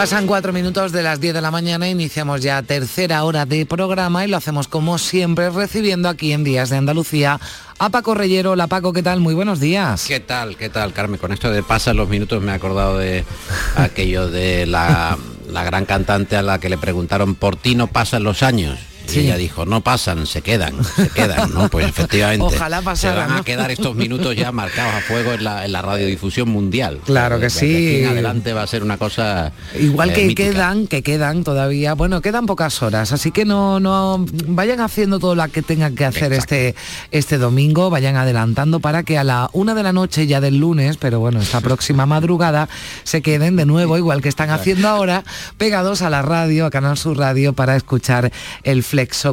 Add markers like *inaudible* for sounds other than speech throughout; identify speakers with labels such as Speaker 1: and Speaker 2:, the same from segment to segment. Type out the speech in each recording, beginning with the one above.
Speaker 1: Pasan cuatro minutos de las 10 de la mañana, iniciamos ya tercera hora de programa y lo hacemos como siempre recibiendo aquí en Días de Andalucía a Paco Reyero. Hola Paco, ¿qué tal? Muy buenos días.
Speaker 2: ¿Qué tal? ¿Qué tal, Carmen? Con esto de pasan los minutos me he acordado de *laughs* aquello de la, la gran cantante a la que le preguntaron por ti no pasan los años. Y ella dijo, no pasan, se quedan, se quedan, ¿no? Pues efectivamente.
Speaker 1: Ojalá pasara,
Speaker 2: Se van
Speaker 1: ¿no?
Speaker 2: a quedar estos minutos ya marcados a fuego en la, en la radiodifusión mundial.
Speaker 1: Claro que
Speaker 2: De aquí
Speaker 1: sí.
Speaker 2: en adelante va a ser una cosa.
Speaker 1: Igual
Speaker 2: eh,
Speaker 1: que
Speaker 2: mítica.
Speaker 1: quedan, que quedan todavía, bueno, quedan pocas horas, así que no, no vayan haciendo todo lo que tengan que hacer este, este domingo, vayan adelantando para que a la una de la noche ya del lunes, pero bueno, esta próxima madrugada, se queden de nuevo, igual que están haciendo ahora, pegados a la radio, a Canal Sur Radio, para escuchar el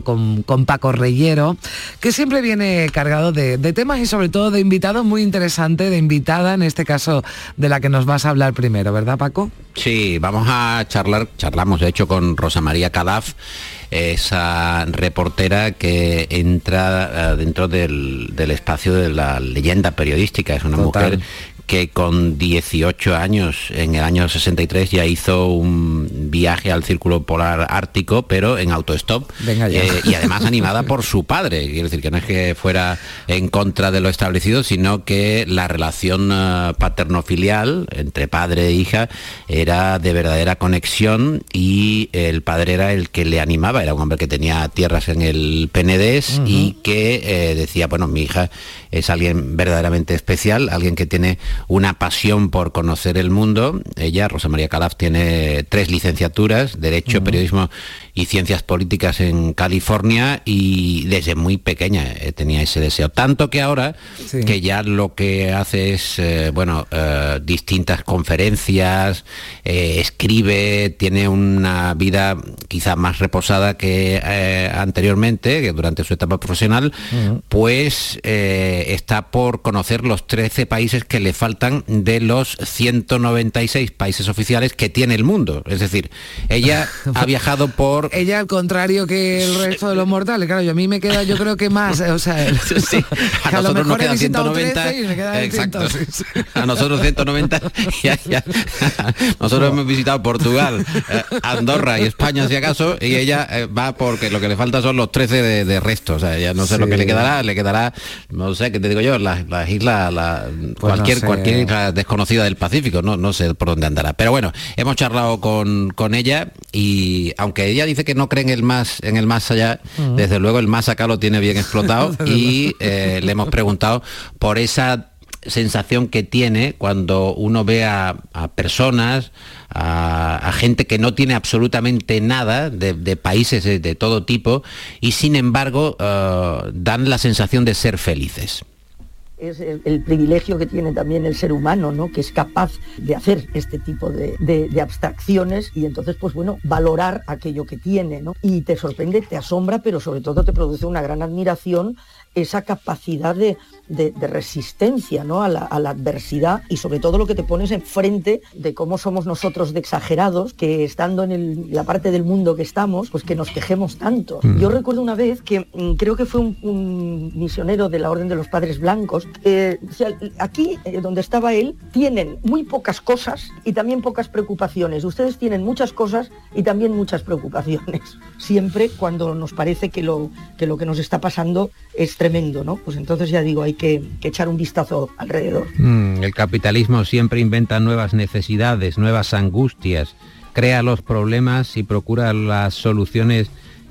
Speaker 1: con, con Paco Reyero, que siempre viene cargado de, de temas y sobre todo de invitados muy interesantes, de invitada, en este caso de la que nos vas a hablar primero, ¿verdad Paco?
Speaker 2: Sí, vamos a charlar, charlamos de hecho con Rosa María Calaf, esa reportera que entra eh, dentro del, del espacio de la leyenda periodística. Es una
Speaker 1: Total.
Speaker 2: mujer que con 18 años, en el año 63, ya hizo un viaje al Círculo Polar Ártico, pero en autostop. Eh, y además animada por su padre. Quiero decir que no es que fuera en contra de lo establecido, sino que la relación eh, paterno-filial entre padre e hija era de verdadera conexión y el padre era el que le animaba, era un hombre que tenía tierras en el Penedés y que eh, decía, bueno, mi hija es alguien verdaderamente especial, alguien que tiene una pasión por conocer el mundo. Ella, Rosa María Calaf, tiene tres licenciaturas, Derecho, Periodismo y Ciencias Políticas en California y desde muy pequeña eh, tenía ese deseo. Tanto que ahora,
Speaker 1: Sí.
Speaker 2: que ya lo que hace es, eh, bueno, eh, distintas conferencias, eh, escribe, tiene una vida quizá más reposada que anteriormente, que durante su etapa profesional, pues está por conocer los 13 países que le faltan de los 196 países oficiales que tiene el mundo. Es decir, ella *laughs* ha viajado por
Speaker 1: Ella al contrario que el resto de los mortales, claro, yo a mí me queda yo creo que más, o sea, *laughs*
Speaker 2: Sí, *laughs* a
Speaker 1: lo
Speaker 2: nosotros nos
Speaker 1: mejor he
Speaker 2: quedan
Speaker 1: visitado
Speaker 2: 190.
Speaker 1: 13 y me quedan
Speaker 2: Exacto.
Speaker 1: 106.
Speaker 2: A nosotros 190. ya, ya. *laughs* Nosotros hemos visitado Portugal, eh, Andorra y España si acaso, y ella eh, va porque lo que le falta son los 13 de, de resto. O sea, ya no sé lo que le quedará, le quedará, no sé, ¿qué te digo yo? Las, las islas, la- cualquier,
Speaker 1: Pues sé.
Speaker 2: cualquier isla desconocida del Pacífico, no, no sé por dónde andará. Pero bueno, hemos charlado con, con ella y aunque ella dice que no cree en el más, en el más allá, desde luego el más acá lo tiene bien explotado *laughs* y eh, le hemos preguntado por esa sensación que tiene cuando uno ve a, a personas, a, a gente que no tiene absolutamente nada de, de países de, de todo tipo y sin embargo eh, dan la sensación de ser felices.
Speaker 3: Es el, privilegio que tiene también el ser humano, ¿no? que es capaz de hacer este tipo de, de- de abstracciones y entonces, pues bueno, valorar aquello que tiene. ¿no? Y te sorprende, te asombra, pero sobre todo te produce una gran admiración esa capacidad de, de- de resistencia ¿no? a, la, a la adversidad y sobre todo lo que te pones enfrente de cómo somos nosotros de exagerados, que estando en el- la parte del mundo que estamos, pues que nos quejemos tanto. Yo recuerdo una vez que mm, creo que fue un, un misionero de la Orden de los Padres Blancos, eh, aquí eh, donde estaba él, tienen muy pocas cosas y también pocas preocupaciones. Ustedes tienen muchas cosas y también muchas preocupaciones. *laughs* Siempre cuando nos parece que lo que, lo que nos está pasando es tremendo, ¿no? Pues entonces ya digo, hay que, que echar un vistazo alrededor.
Speaker 4: Mm, el capitalismo siempre inventa nuevas necesidades, nuevas angustias, crea los problemas y procura las soluciones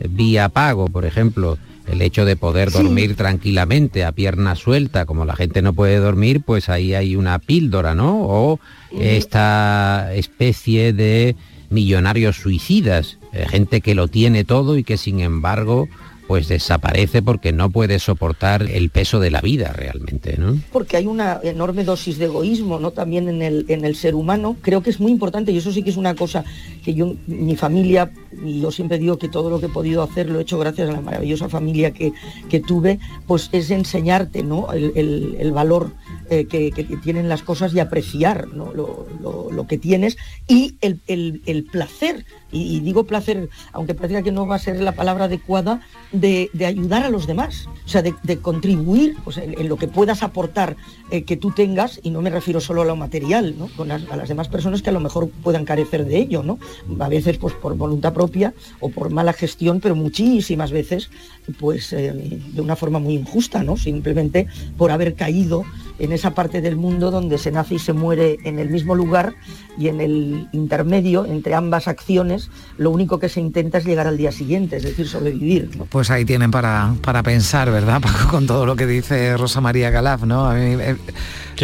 Speaker 4: vía pago, por ejemplo. El hecho de poder dormir tranquilamente a pierna suelta, como la gente no puede dormir, pues ahí hay una píldora, ¿no? O esta especie de millonarios suicidas, eh, gente que lo tiene todo y que sin embargo pues desaparece porque no puede soportar el peso de la vida realmente, ¿no?
Speaker 3: Porque hay una enorme dosis de egoísmo, ¿no? También en el, en el ser humano. Creo que es muy importante y eso sí que es una cosa que yo, mi familia, y yo siempre digo que todo lo que he podido hacer lo he hecho gracias a la maravillosa familia que, que tuve, pues es enseñarte, ¿no? El, valor eh, que, tienen las cosas y apreciar lo, que tienes y el, el placer y, digo placer, aunque parezca que no va a ser la palabra adecuada, de, ayudar a los demás, o sea, de, contribuir en, lo que puedas aportar eh, que tú tengas, y no me refiero solo a lo material, ¿no? Con a las demás personas que a lo mejor puedan carecer de ello, ¿no? A veces pues por voluntad propia o por mala gestión, pero muchísimas veces pues eh, de una forma muy injusta, ¿no? Simplemente por haber caído en esa parte del mundo donde se nace y se muere en el mismo lugar y en el intermedio entre ambas acciones lo único que se intenta es llegar al día siguiente, es decir, sobrevivir.
Speaker 1: Pues ahí tienen para, para pensar, ¿verdad, Paco? *laughs* Con todo lo que dice Rosa María Galaf, ¿no?
Speaker 2: Eh,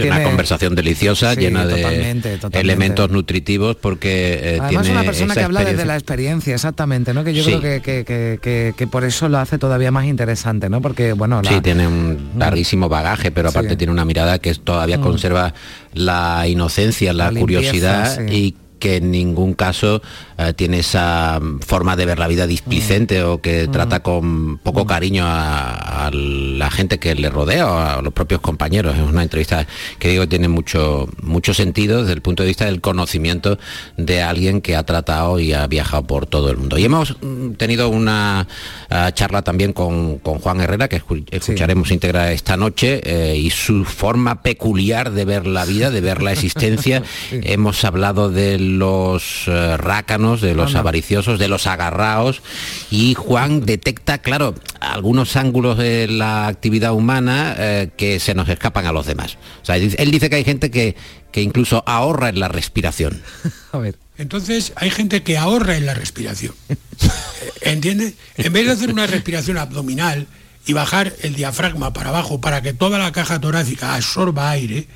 Speaker 2: una conversación deliciosa, llena de elementos nutritivos, porque
Speaker 1: eh, Además una persona que habla desde la experiencia, exactamente, ¿no? Que yo creo que, que, por eso lo hace todavía más interesante, ¿no? Porque, bueno...
Speaker 2: Sí, tiene un larguísimo bagaje, pero aparte tiene una mirada que todavía mm. conserva la inocencia, la, curiosidad y que en ningún caso eh, tiene esa forma de ver la vida displicente o que mm. trata con poco mm. cariño a, la gente que le rodea o a los propios compañeros. Es una entrevista que digo tiene mucho, mucho sentido desde el punto de vista del conocimiento de alguien que ha tratado y ha viajado por todo el mundo. Y hemos mm, tenido una eh, charla también con, Juan Herrera, que escucharemos íntegra esta noche, eh, y su forma peculiar de ver la vida, de ver la existencia. *laughs* Hemos hablado del los rácanos, de los avariciosos, de los agarraos, y Juan detecta, claro, algunos ángulos de la actividad humana eh, que se nos escapan a los demás. O sea, él dice que hay gente que, que incluso ahorra en la respiración. *laughs*
Speaker 5: a ver. Entonces hay gente que ahorra en la respiración. *laughs* ¿Entiendes? En vez de hacer una respiración abdominal y bajar el diafragma para abajo para que toda la caja torácica absorba aire,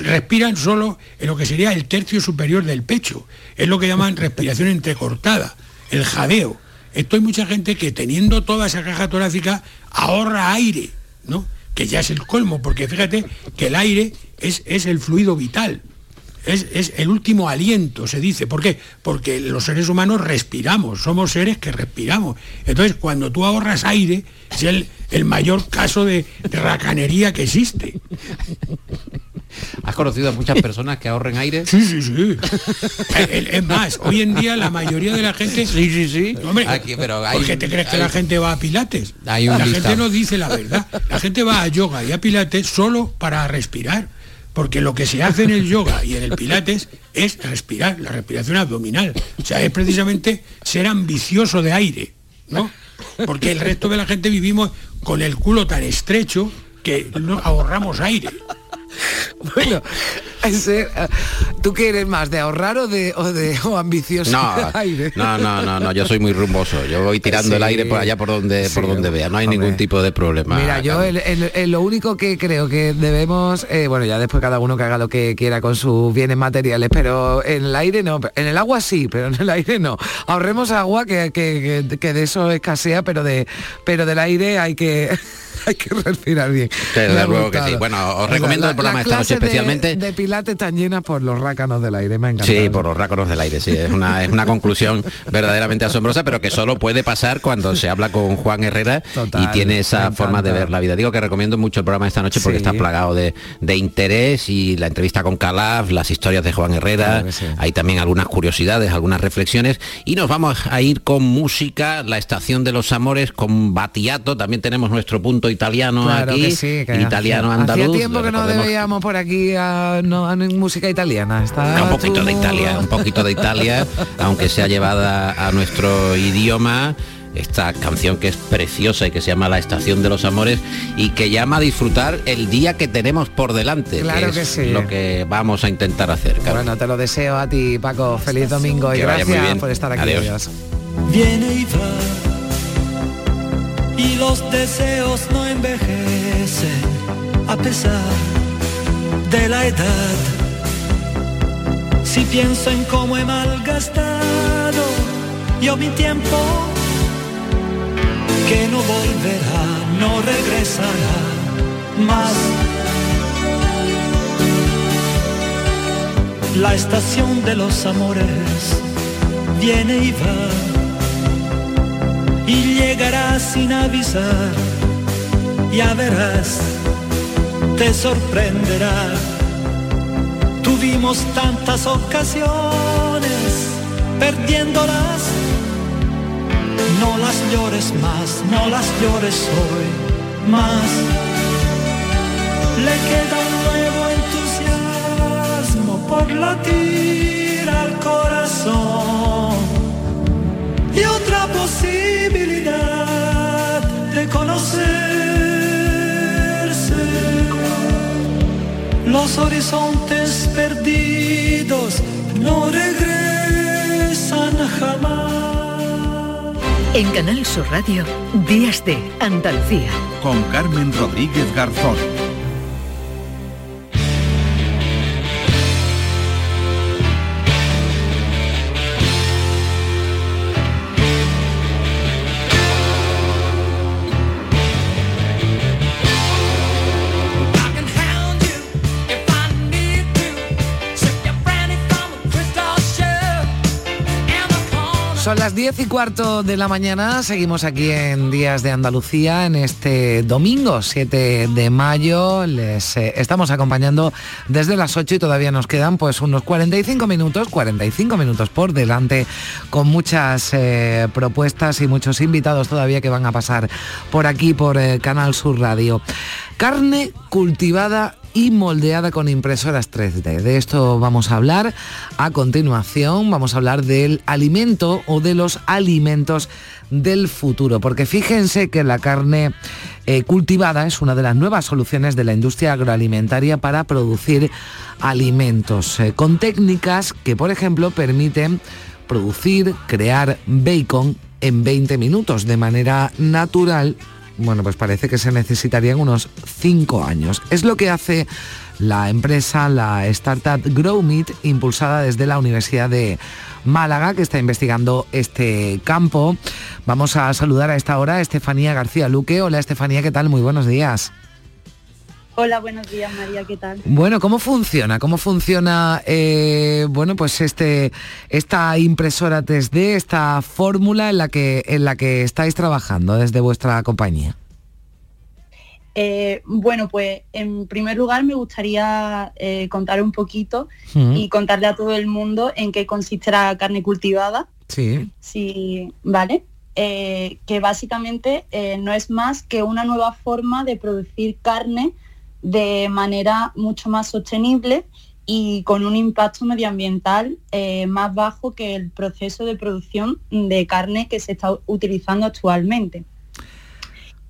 Speaker 5: respiran solo en lo que sería el tercio superior del pecho. Es lo que llaman respiración entrecortada, el jadeo. Esto hay mucha gente que teniendo toda esa caja torácica ahorra aire, ¿no? Que ya es el colmo, porque fíjate que el aire es, es el fluido vital. Es, es, el último aliento, se dice. ¿Por qué? Porque los seres humanos respiramos, somos seres que respiramos. Entonces, cuando tú ahorras aire, es el, el mayor caso de, de racanería que existe.
Speaker 2: ¿Has conocido a muchas personas que ahorren aire?
Speaker 5: Sí, sí, sí. es más, hoy en día la mayoría de la gente...
Speaker 2: Sí, sí, sí.
Speaker 5: Hombre, pero ¿por qué te crees que la gente va a pilates? la gente no dice la verdad. La gente va a yoga y a pilates solo para respirar. Porque lo que se hace en el yoga y en el pilates es respirar, la respiración abdominal. O sea, es precisamente ser ambicioso de aire, ¿no? Porque el resto de la gente vivimos con el culo tan estrecho que no ahorramos aire. *laughs*
Speaker 1: Bueno, ese, eh, ¿tú qué eres más, de ahorrar o de, o de ambicioso? *laughs*
Speaker 2: No, no, no, no, yo soy muy rumboso. Yo voy tirando el aire por allá por donde, por donde vea. No hay ningún tipo de problema.
Speaker 1: Mira, yo lo único que creo que debemos, eh, bueno, ya después cada uno que haga lo que quiera con sus bienes materiales, pero en el aire no, en el agua sí, pero en el aire no. Ahorremos agua que, que de eso escasea, pero de pero del aire hay que *laughs* hay que respirar bien.
Speaker 2: Desde luego que sí. Bueno, os recomiendo el programa esta noche especialmente.
Speaker 1: De, Pilates tan llena por los rácanos del aire, me encanta.
Speaker 2: Sí, por los rácanos del aire, sí. Es una, es una conclusión *laughs* verdaderamente asombrosa, pero que solo puede pasar cuando se habla con Juan Herrera y tiene esa forma de ver la vida. Digo que recomiendo mucho el programa esta noche porque está plagado de, interés y la entrevista con Calaf, las historias de Juan Herrera, hay también algunas curiosidades, algunas reflexiones y nos vamos a ir con música, la estación de los amores, con Batiato, también tenemos nuestro punto italiano aquí, italiano andaluz.
Speaker 1: Hacía tiempo que no veíamos por aquí a, música italiana.
Speaker 2: un poquito de Italia, un poquito de Italia, *laughs* aunque sea llevada a nuestro idioma esta canción que es preciosa y que se llama La Estación de los Amores y que llama a disfrutar el día que tenemos por delante.
Speaker 1: Claro que,
Speaker 2: es Lo que vamos a intentar hacer.
Speaker 1: Bueno, te lo deseo a ti, Paco. Feliz domingo y gracias por estar aquí.
Speaker 2: Adiós.
Speaker 6: Viene y los deseos no envejecen a pesar de la edad. Si pienso en cómo he malgastado yo mi tiempo, que no
Speaker 7: volverá, no regresará más. La estación de los amores viene y va y llegará sin avisar, ya verás, te sorprenderá. Tuvimos tantas ocasiones perdiéndolas no las llores más, no las llores hoy más. Le queda un nuevo entusiasmo por latir al corazón horizontes perdidos no regresan jamás.
Speaker 8: En Canal Sur Radio, Días de Andalucía.
Speaker 6: Con Carmen Rodríguez Garzón.
Speaker 1: 10 y cuarto de la mañana, seguimos aquí en Días de Andalucía en este domingo 7 de mayo. Les eh, estamos acompañando desde las 8 y todavía nos quedan pues unos 45 minutos, 45 minutos por delante con muchas eh, propuestas y muchos invitados todavía que van a pasar por aquí por eh, Canal Sur Radio. Carne cultivada y moldeada con impresoras 3D. De esto vamos a hablar a continuación. Vamos a hablar del alimento o de los alimentos del futuro. Porque fíjense que la carne eh, cultivada es una de las nuevas soluciones de la industria agroalimentaria para producir alimentos. eh, con técnicas que, por ejemplo, permiten producir, crear bacon en 20 minutos de manera natural bueno, pues parece que se necesitarían unos 5 años. Es lo que hace la empresa, la startup GrowMeat, impulsada desde la Universidad de Málaga, que está investigando este campo. Vamos a saludar a esta hora a Estefanía García Luque. Hola Estefanía, ¿qué tal? Muy buenos días.
Speaker 9: Hola, buenos días María, ¿qué tal?
Speaker 1: Bueno, ¿cómo funciona? ¿Cómo funciona eh, bueno, pues este, esta impresora 3D, esta fórmula en la, que, en la que estáis trabajando desde vuestra compañía?
Speaker 9: Eh, bueno, pues en primer lugar me gustaría eh, contar un poquito y contarle a todo el mundo en qué consiste la carne cultivada.
Speaker 1: Sí.
Speaker 9: Sí, ¿vale? Que básicamente no es más que una nueva forma de producir carne de manera mucho más sostenible y con un impacto medioambiental eh, más bajo que el proceso de producción de carne que se está utilizando actualmente.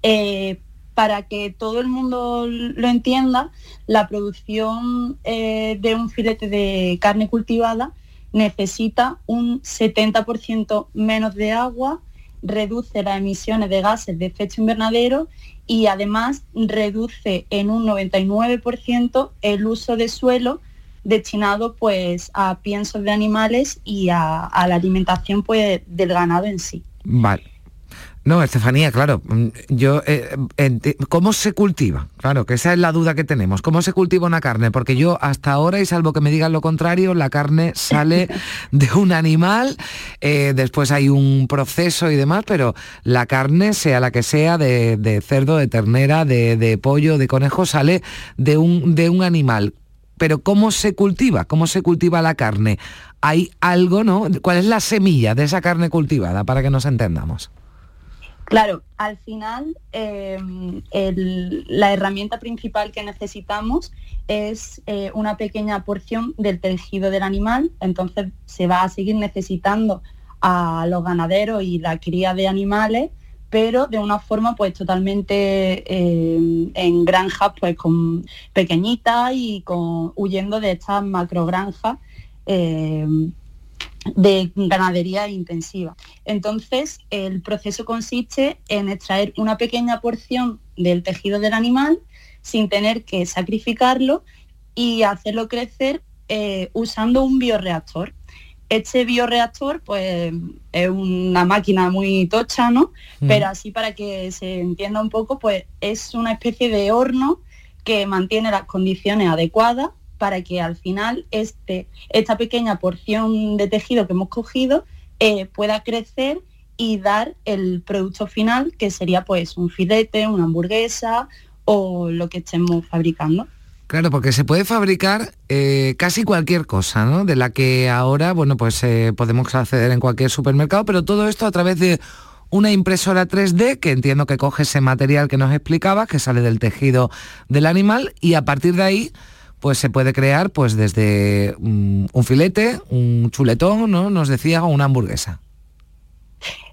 Speaker 9: Eh, para que todo el mundo lo entienda, la producción eh, de un filete de carne cultivada necesita un 70% menos de agua, reduce las emisiones de gases de efecto invernadero y además reduce en un 99% el uso de suelo destinado pues a piensos de animales y a, a la alimentación pues del ganado en sí.
Speaker 1: Vale. No, Estefanía, claro, mm, yo, eh, enti- ¿cómo se cultiva? Claro, que esa es la duda que tenemos. ¿Cómo se cultiva una carne? Porque yo hasta ahora, y salvo que me digan lo contrario, la carne sale *laughs* de un animal, eh, después hay un proceso y demás, pero la carne, sea la que sea, de, de cerdo, de ternera, de, de pollo, de conejo, sale de un, de un animal. Pero ¿cómo se cultiva? ¿Cómo se cultiva la carne? Hay algo, ¿no? ¿Cuál es la semilla de esa carne cultivada para que nos entendamos?
Speaker 9: Claro, al final el- la herramienta principal que necesitamos es eh, una pequeña porción del tejido del animal, entonces se va a seguir necesitando a los ganaderos y la cría de animales, pero de una forma pues totalmente eh, en granjas pues con pequeñitas y con huyendo de estas macrogranjas eh, de ganadería intensiva. Entonces, el proceso consiste en extraer una pequeña porción del tejido del animal sin tener que sacrificarlo y hacerlo crecer eh, usando un bioreactor. Este bioreactor pues es una máquina muy tocha, ¿no?
Speaker 1: Mm.
Speaker 9: Pero así para que se entienda un poco, pues es una especie de horno que mantiene las condiciones adecuadas para que al final este, esta pequeña porción de tejido que hemos cogido eh, pueda crecer y dar el producto final, que sería pues un filete, una hamburguesa o lo que estemos fabricando.
Speaker 1: Claro, porque se puede fabricar eh, casi cualquier cosa, ¿no? De la que ahora, bueno, pues eh, podemos acceder en cualquier supermercado, pero todo esto a través de una impresora 3D que entiendo que coge ese material que nos explicaba, que sale del tejido del animal y a partir de ahí pues se puede crear pues desde mm, un filete, un chuletón, ¿no? Nos decía, o una hamburguesa.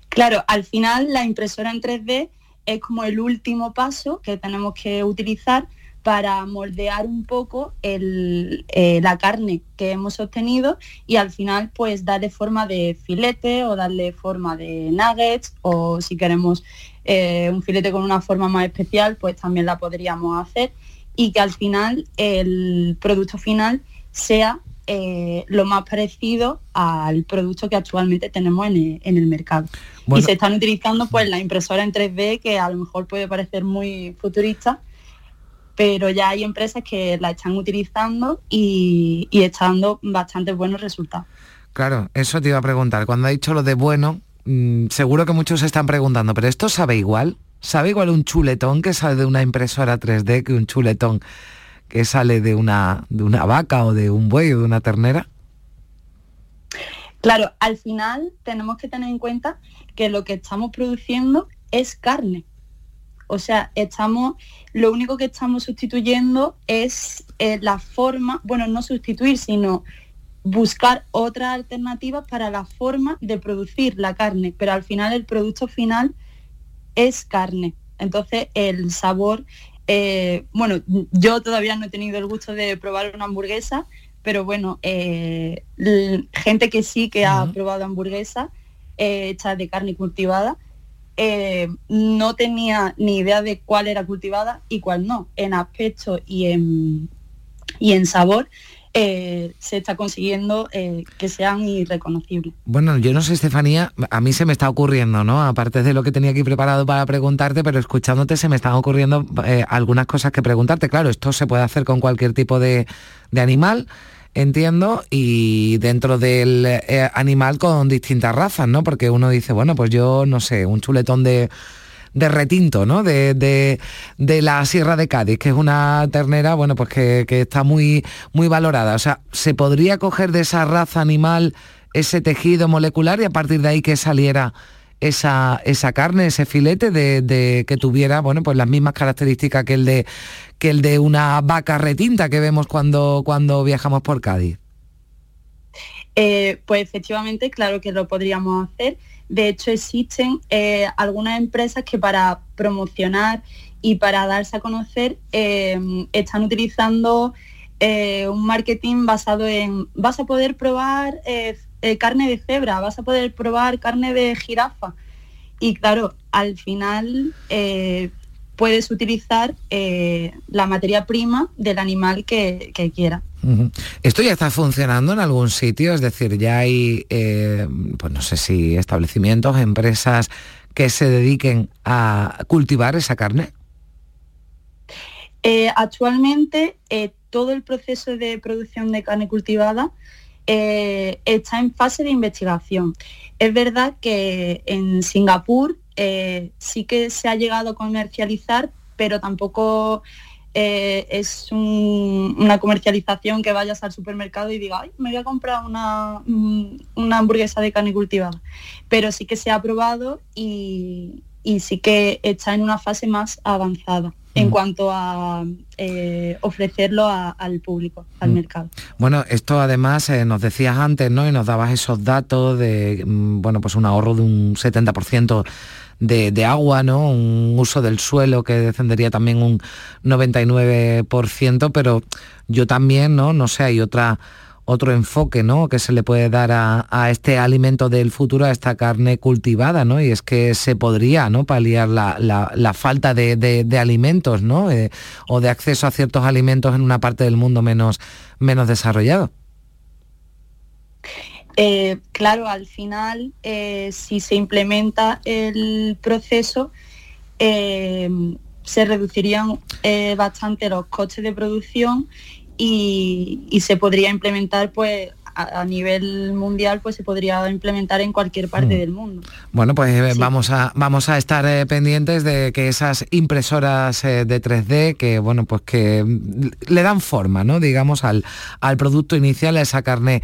Speaker 9: Claro, al final la impresora en 3D es como el último paso que tenemos que utilizar para moldear un poco eh, la carne que hemos obtenido y al final pues darle forma de filete o darle forma de nuggets o si queremos eh, un filete con una forma más especial pues también la podríamos hacer y que al final el producto final sea eh, lo más parecido al producto que actualmente tenemos en el, en el mercado.
Speaker 1: Bueno.
Speaker 9: Y se están utilizando pues la impresora en 3D que a lo mejor puede parecer muy futurista, pero ya hay empresas que la están utilizando y, y está dando bastante buenos resultados.
Speaker 1: Claro, eso te iba a preguntar. Cuando ha dicho lo de bueno, mm, seguro que muchos se están preguntando, ¿pero esto sabe igual? ¿Sabe igual un chuletón que sale de una impresora 3D que un chuletón que sale de una, de una vaca o de un buey o de una ternera?
Speaker 9: Claro, al final tenemos que tener en cuenta que lo que estamos produciendo es carne. O sea, estamos, lo único que estamos sustituyendo es eh, la forma, bueno, no sustituir, sino buscar otras alternativas para la forma de producir la carne, pero al final el producto final es carne. Entonces el sabor, eh, bueno, yo todavía no he tenido el gusto de probar una hamburguesa, pero bueno, eh, gente que sí que ha probado hamburguesa eh, hecha de carne cultivada, no tenía ni idea de cuál era cultivada y cuál no. En aspecto y en, y en sabor eh, se está consiguiendo eh, que sean irreconocibles.
Speaker 1: Bueno, yo no sé, Estefanía, a mí se me está ocurriendo, ¿no? Aparte de lo que tenía aquí preparado para preguntarte, pero escuchándote se me están ocurriendo eh, algunas cosas que preguntarte. Claro, esto se puede hacer con cualquier tipo de, de animal, entiendo, y dentro del animal con distintas razas, ¿no? Porque uno dice, bueno, pues yo, no sé, un chuletón de de retinto, ¿no? De, de- de la Sierra de Cádiz, que es una ternera, bueno, pues que, que está muy, muy valorada. O sea, ¿se podría coger de esa raza animal ese tejido molecular y a partir de ahí que saliera esa, esa carne, ese filete de, de- que tuviera, bueno, pues las mismas características que el de que el de una vaca retinta que vemos cuando, cuando viajamos por Cádiz?
Speaker 9: Eh, pues efectivamente, claro que lo podríamos hacer. De hecho, existen eh, algunas empresas que para promocionar y para darse a conocer eh, están utilizando eh, un marketing basado en vas a poder probar eh, carne de cebra, vas a poder probar carne de jirafa. Y claro, al final puedes utilizar eh, la materia prima del animal que.
Speaker 1: Ujú. ¿Esto ya está funcionando en algún sitio? Es decir, ya hay, eh, pues no sé si establecimientos, empresas que se dediquen a cultivar esa carne.
Speaker 9: Eh, actualmente todo el proceso de producción de carne cultivada está en fase de investigación. Es verdad que en Singapur eh, sí que se ha llegado a comercializar, pero tampoco eh, es un- una comercialización que vayas al supermercado y diga, "Ay, me voy a comprar una, mm, una hamburguesa de carne cultivada. Pero sí que se ha probado y, y sí que está en una fase más avanzada en
Speaker 1: Mm.
Speaker 9: cuanto a eh, ofrecerlo a- al público, al
Speaker 1: Mm.
Speaker 9: mercado.
Speaker 1: Bueno, esto además eh, nos decías antes, ¿no? Y nos dabas esos datos de, bueno, pues un ahorro de un 70% de, de agua, ¿no? Un uso del suelo que descendería también un 99%, pero yo también, ¿no? No sé, hay otra otro enfoque ¿no? que se le puede dar a, a este alimento del futuro, a esta carne cultivada, ¿no? Y es que se podría ¿no? paliar la, la- falta de, de- de alimentos, ¿no? Eh, o de acceso a ciertos alimentos en una parte del mundo menos, menos desarrollado.
Speaker 9: Eh, claro, al final, eh, si se implementa el proceso, eh, se reducirían bastante los costes de producción y, y, se podría implementar pues a, nivel mundial pues se podría implementar en cualquier parte mm. del mundo.
Speaker 1: Bueno, pues eh, vamos, a, vamos a estar eh, pendientes de que esas impresoras eh, de 3D que bueno pues que le dan forma, ¿no? digamos, al, al producto inicial, a esa carne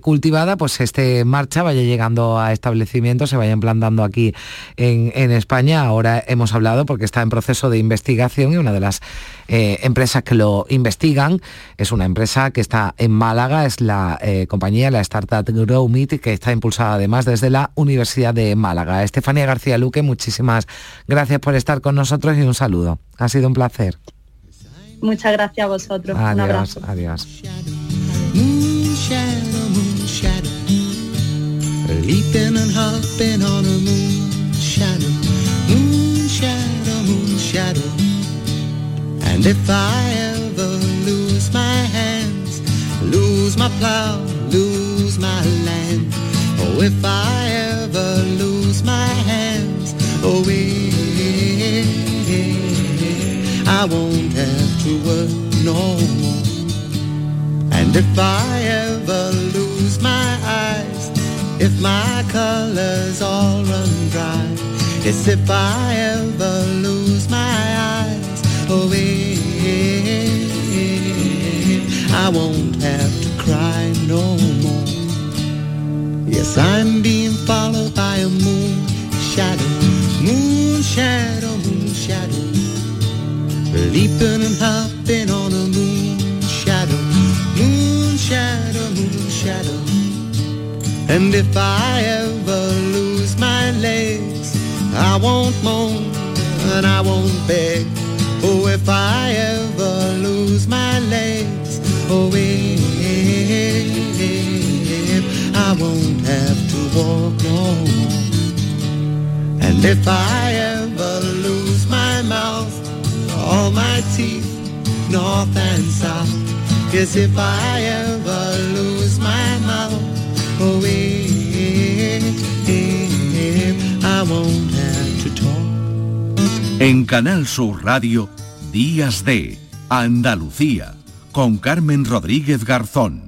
Speaker 1: cultivada, pues esté en marcha, vaya llegando a establecimientos, se vaya implantando aquí en, en España. Ahora hemos hablado porque está en proceso de investigación y una de las empresas que lo investigan es una empresa que está en Málaga, es la eh, compañía, la startup GrowMeet, que está impulsada además desde la Universidad de Málaga. Estefanía García Luque, muchísimas gracias por estar con nosotros y un saludo. Ha sido un placer.
Speaker 9: Muchas gracias a vosotros. Adiós, un abrazo.
Speaker 1: Adiós.
Speaker 10: Lose my hands, lose my plow, lose my land. Oh, if I ever lose my hands, oh, yeah, I won't have to work no more. And if I ever lose my eyes, if my colors all run dry, yes, if I ever lose my eyes, oh, yeah. I won't have to cry no more. Yes, I'm being followed by a moon shadow, moon shadow, moon shadow. Leaping and hopping on a moon shadow, moon shadow, moon shadow. And if I ever lose my legs, I won't moan and I won't beg. Oh, if I ever And if I ever lose my mouth, all my teeth, north and south. Yes, if I ever lose my mouth, oh, if I won't have to talk.
Speaker 11: En Canal Sur Radio, Días de Andalucía con Carmen Rodríguez Garzón.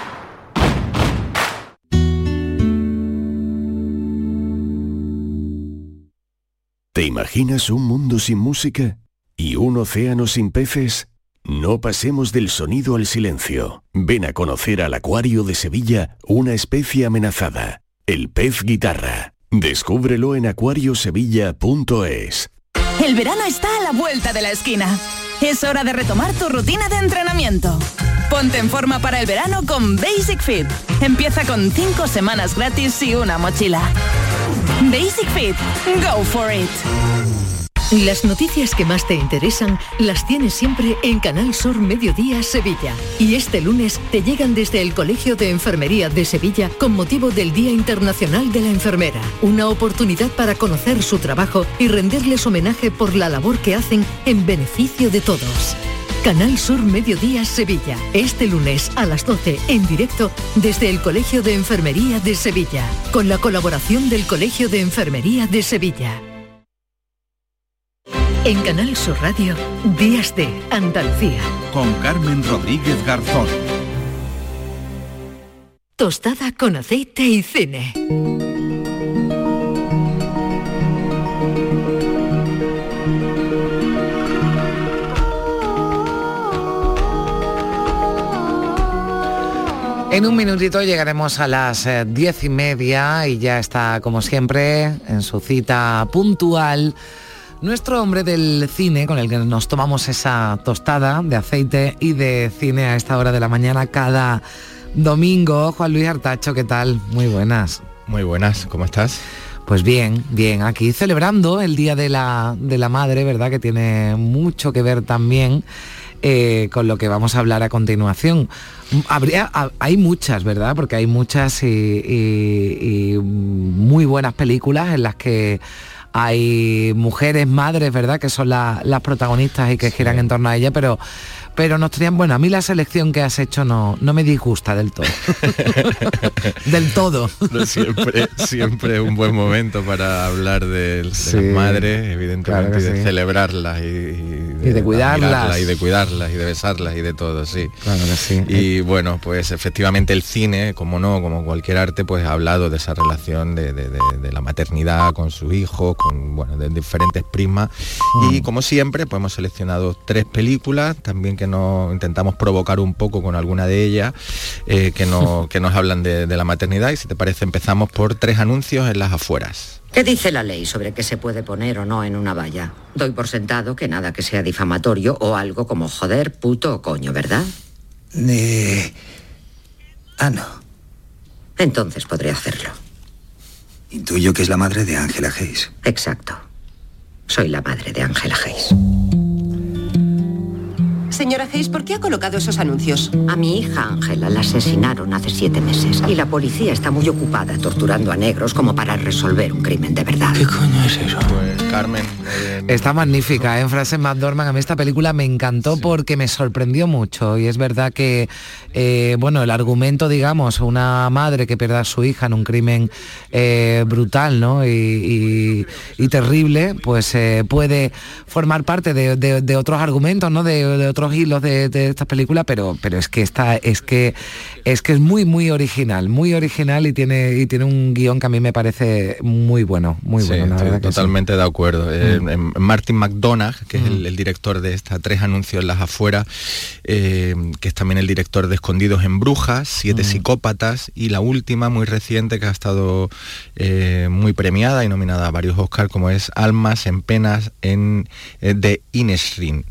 Speaker 12: ¿Te imaginas un mundo sin música? ¿Y un océano sin peces? No pasemos del sonido al silencio. Ven a conocer al Acuario de Sevilla una especie amenazada, el pez guitarra. Descúbrelo en acuariosevilla.es.
Speaker 13: El verano está a la vuelta de la esquina. Es hora de retomar tu rutina de entrenamiento. Ponte en forma para el verano con Basic Fit. Empieza con 5 semanas gratis y una mochila. Basic Fit. Go for it.
Speaker 8: Las noticias que más te interesan las tienes siempre en Canal Sur Mediodía Sevilla. Y este lunes te llegan desde el Colegio de Enfermería de Sevilla con motivo del Día Internacional de la Enfermera. Una oportunidad para conocer su trabajo y rendirles homenaje por la labor que hacen en beneficio de todos. Canal Sur Mediodía Sevilla. Este lunes a las 12 en directo desde el Colegio de Enfermería de Sevilla, con la colaboración del Colegio de Enfermería de Sevilla. En Canal Sur Radio, Días de Andalucía.
Speaker 11: Con Carmen Rodríguez Garzón.
Speaker 8: Tostada con aceite y cine.
Speaker 1: En un minutito llegaremos a las eh, diez y media y ya está, como siempre, en su cita puntual. Nuestro hombre del cine, con el que nos tomamos esa tostada de aceite y de cine a esta hora de la mañana cada domingo, Juan Luis Artacho, ¿qué tal? Muy buenas.
Speaker 14: Muy buenas, ¿cómo estás?
Speaker 1: Pues bien, bien, aquí celebrando el Día de la, de la Madre, ¿verdad? Que tiene mucho que ver también eh, con lo que vamos a hablar a continuación. Habría, hay muchas, ¿verdad? Porque hay muchas y, y- y muy buenas películas en las que hay mujeres, madres, ¿verdad? Que son la- las protagonistas y que giran en torno a ella, pero pero nos tenían, bueno, a mí la selección que has hecho no, no me disgusta del todo. *laughs* del todo.
Speaker 14: No, siempre, siempre es un buen momento para hablar de, de
Speaker 1: Sí,
Speaker 14: las madres, evidentemente,
Speaker 1: claro que
Speaker 14: y de
Speaker 1: sí.
Speaker 14: celebrarlas y, y
Speaker 1: Y de cuidarlas.
Speaker 14: y de cuidarlas y de besarlas y de todo, sí.
Speaker 1: Claro que sí.
Speaker 14: Y bueno, pues efectivamente el cine, como no, como cualquier arte, pues ha hablado de esa relación de, de- de- de la maternidad con sus hijos, con bueno, de diferentes prismas.
Speaker 1: Mm.
Speaker 14: Y como siempre, pues hemos seleccionado tres películas, también que nos intentamos provocar un poco con alguna de ellas, eh, que, no- *laughs* que nos hablan de, de la maternidad. Y si te parece, empezamos por tres anuncios en las afueras.
Speaker 15: ¿Qué dice la ley sobre qué se puede poner o no en una valla? Doy por sentado que nada que sea difamatorio o algo como joder, puto o coño, ¿verdad?
Speaker 16: Eh... Ah, no.
Speaker 15: Entonces podré hacerlo.
Speaker 16: Intuyo que es la madre de Ángela Hayes.
Speaker 15: Exacto. Soy la madre de Ángela Hayes.
Speaker 17: Señora Hayes, ¿por qué ha colocado esos anuncios?
Speaker 15: A mi hija Ángela la asesinaron hace siete meses y la policía está muy ocupada torturando a negros como para resolver un crimen de verdad. ¿Qué
Speaker 16: coño es eso?
Speaker 14: Pues Carmen.
Speaker 1: Está magnífica, ¿eh? en Frances McDormand. A mí esta película me encantó porque me sorprendió mucho y es verdad que, eh, bueno, el argumento, digamos, una madre que pierda a su hija en un crimen eh, brutal, ¿no? Y, y- y terrible, pues eh, puede formar parte de, de- de otros argumentos, ¿no? De, de otros hilos de, de esta película, pero, pero es que esta, es que es que es muy, muy original, muy original y tiene, y tiene un guion que a mí me parece muy bueno, muy
Speaker 14: Sí,
Speaker 1: bueno, la
Speaker 14: estoy
Speaker 1: verdad que sí.
Speaker 14: totalmente de acuerdo. Eh,
Speaker 1: Mm.
Speaker 14: em, Martin McDonagh, que es
Speaker 1: Mm.
Speaker 14: el, el director de estas tres anuncios en las afueras, eh, que es también el director de Escondidos en Brujas, Siete
Speaker 1: Mm.
Speaker 14: Psicópatas, y la última, muy reciente, que ha estado eh, muy premiada y nominada a varios Oscars, como es Almas en Penas en, eh, de Inesrin.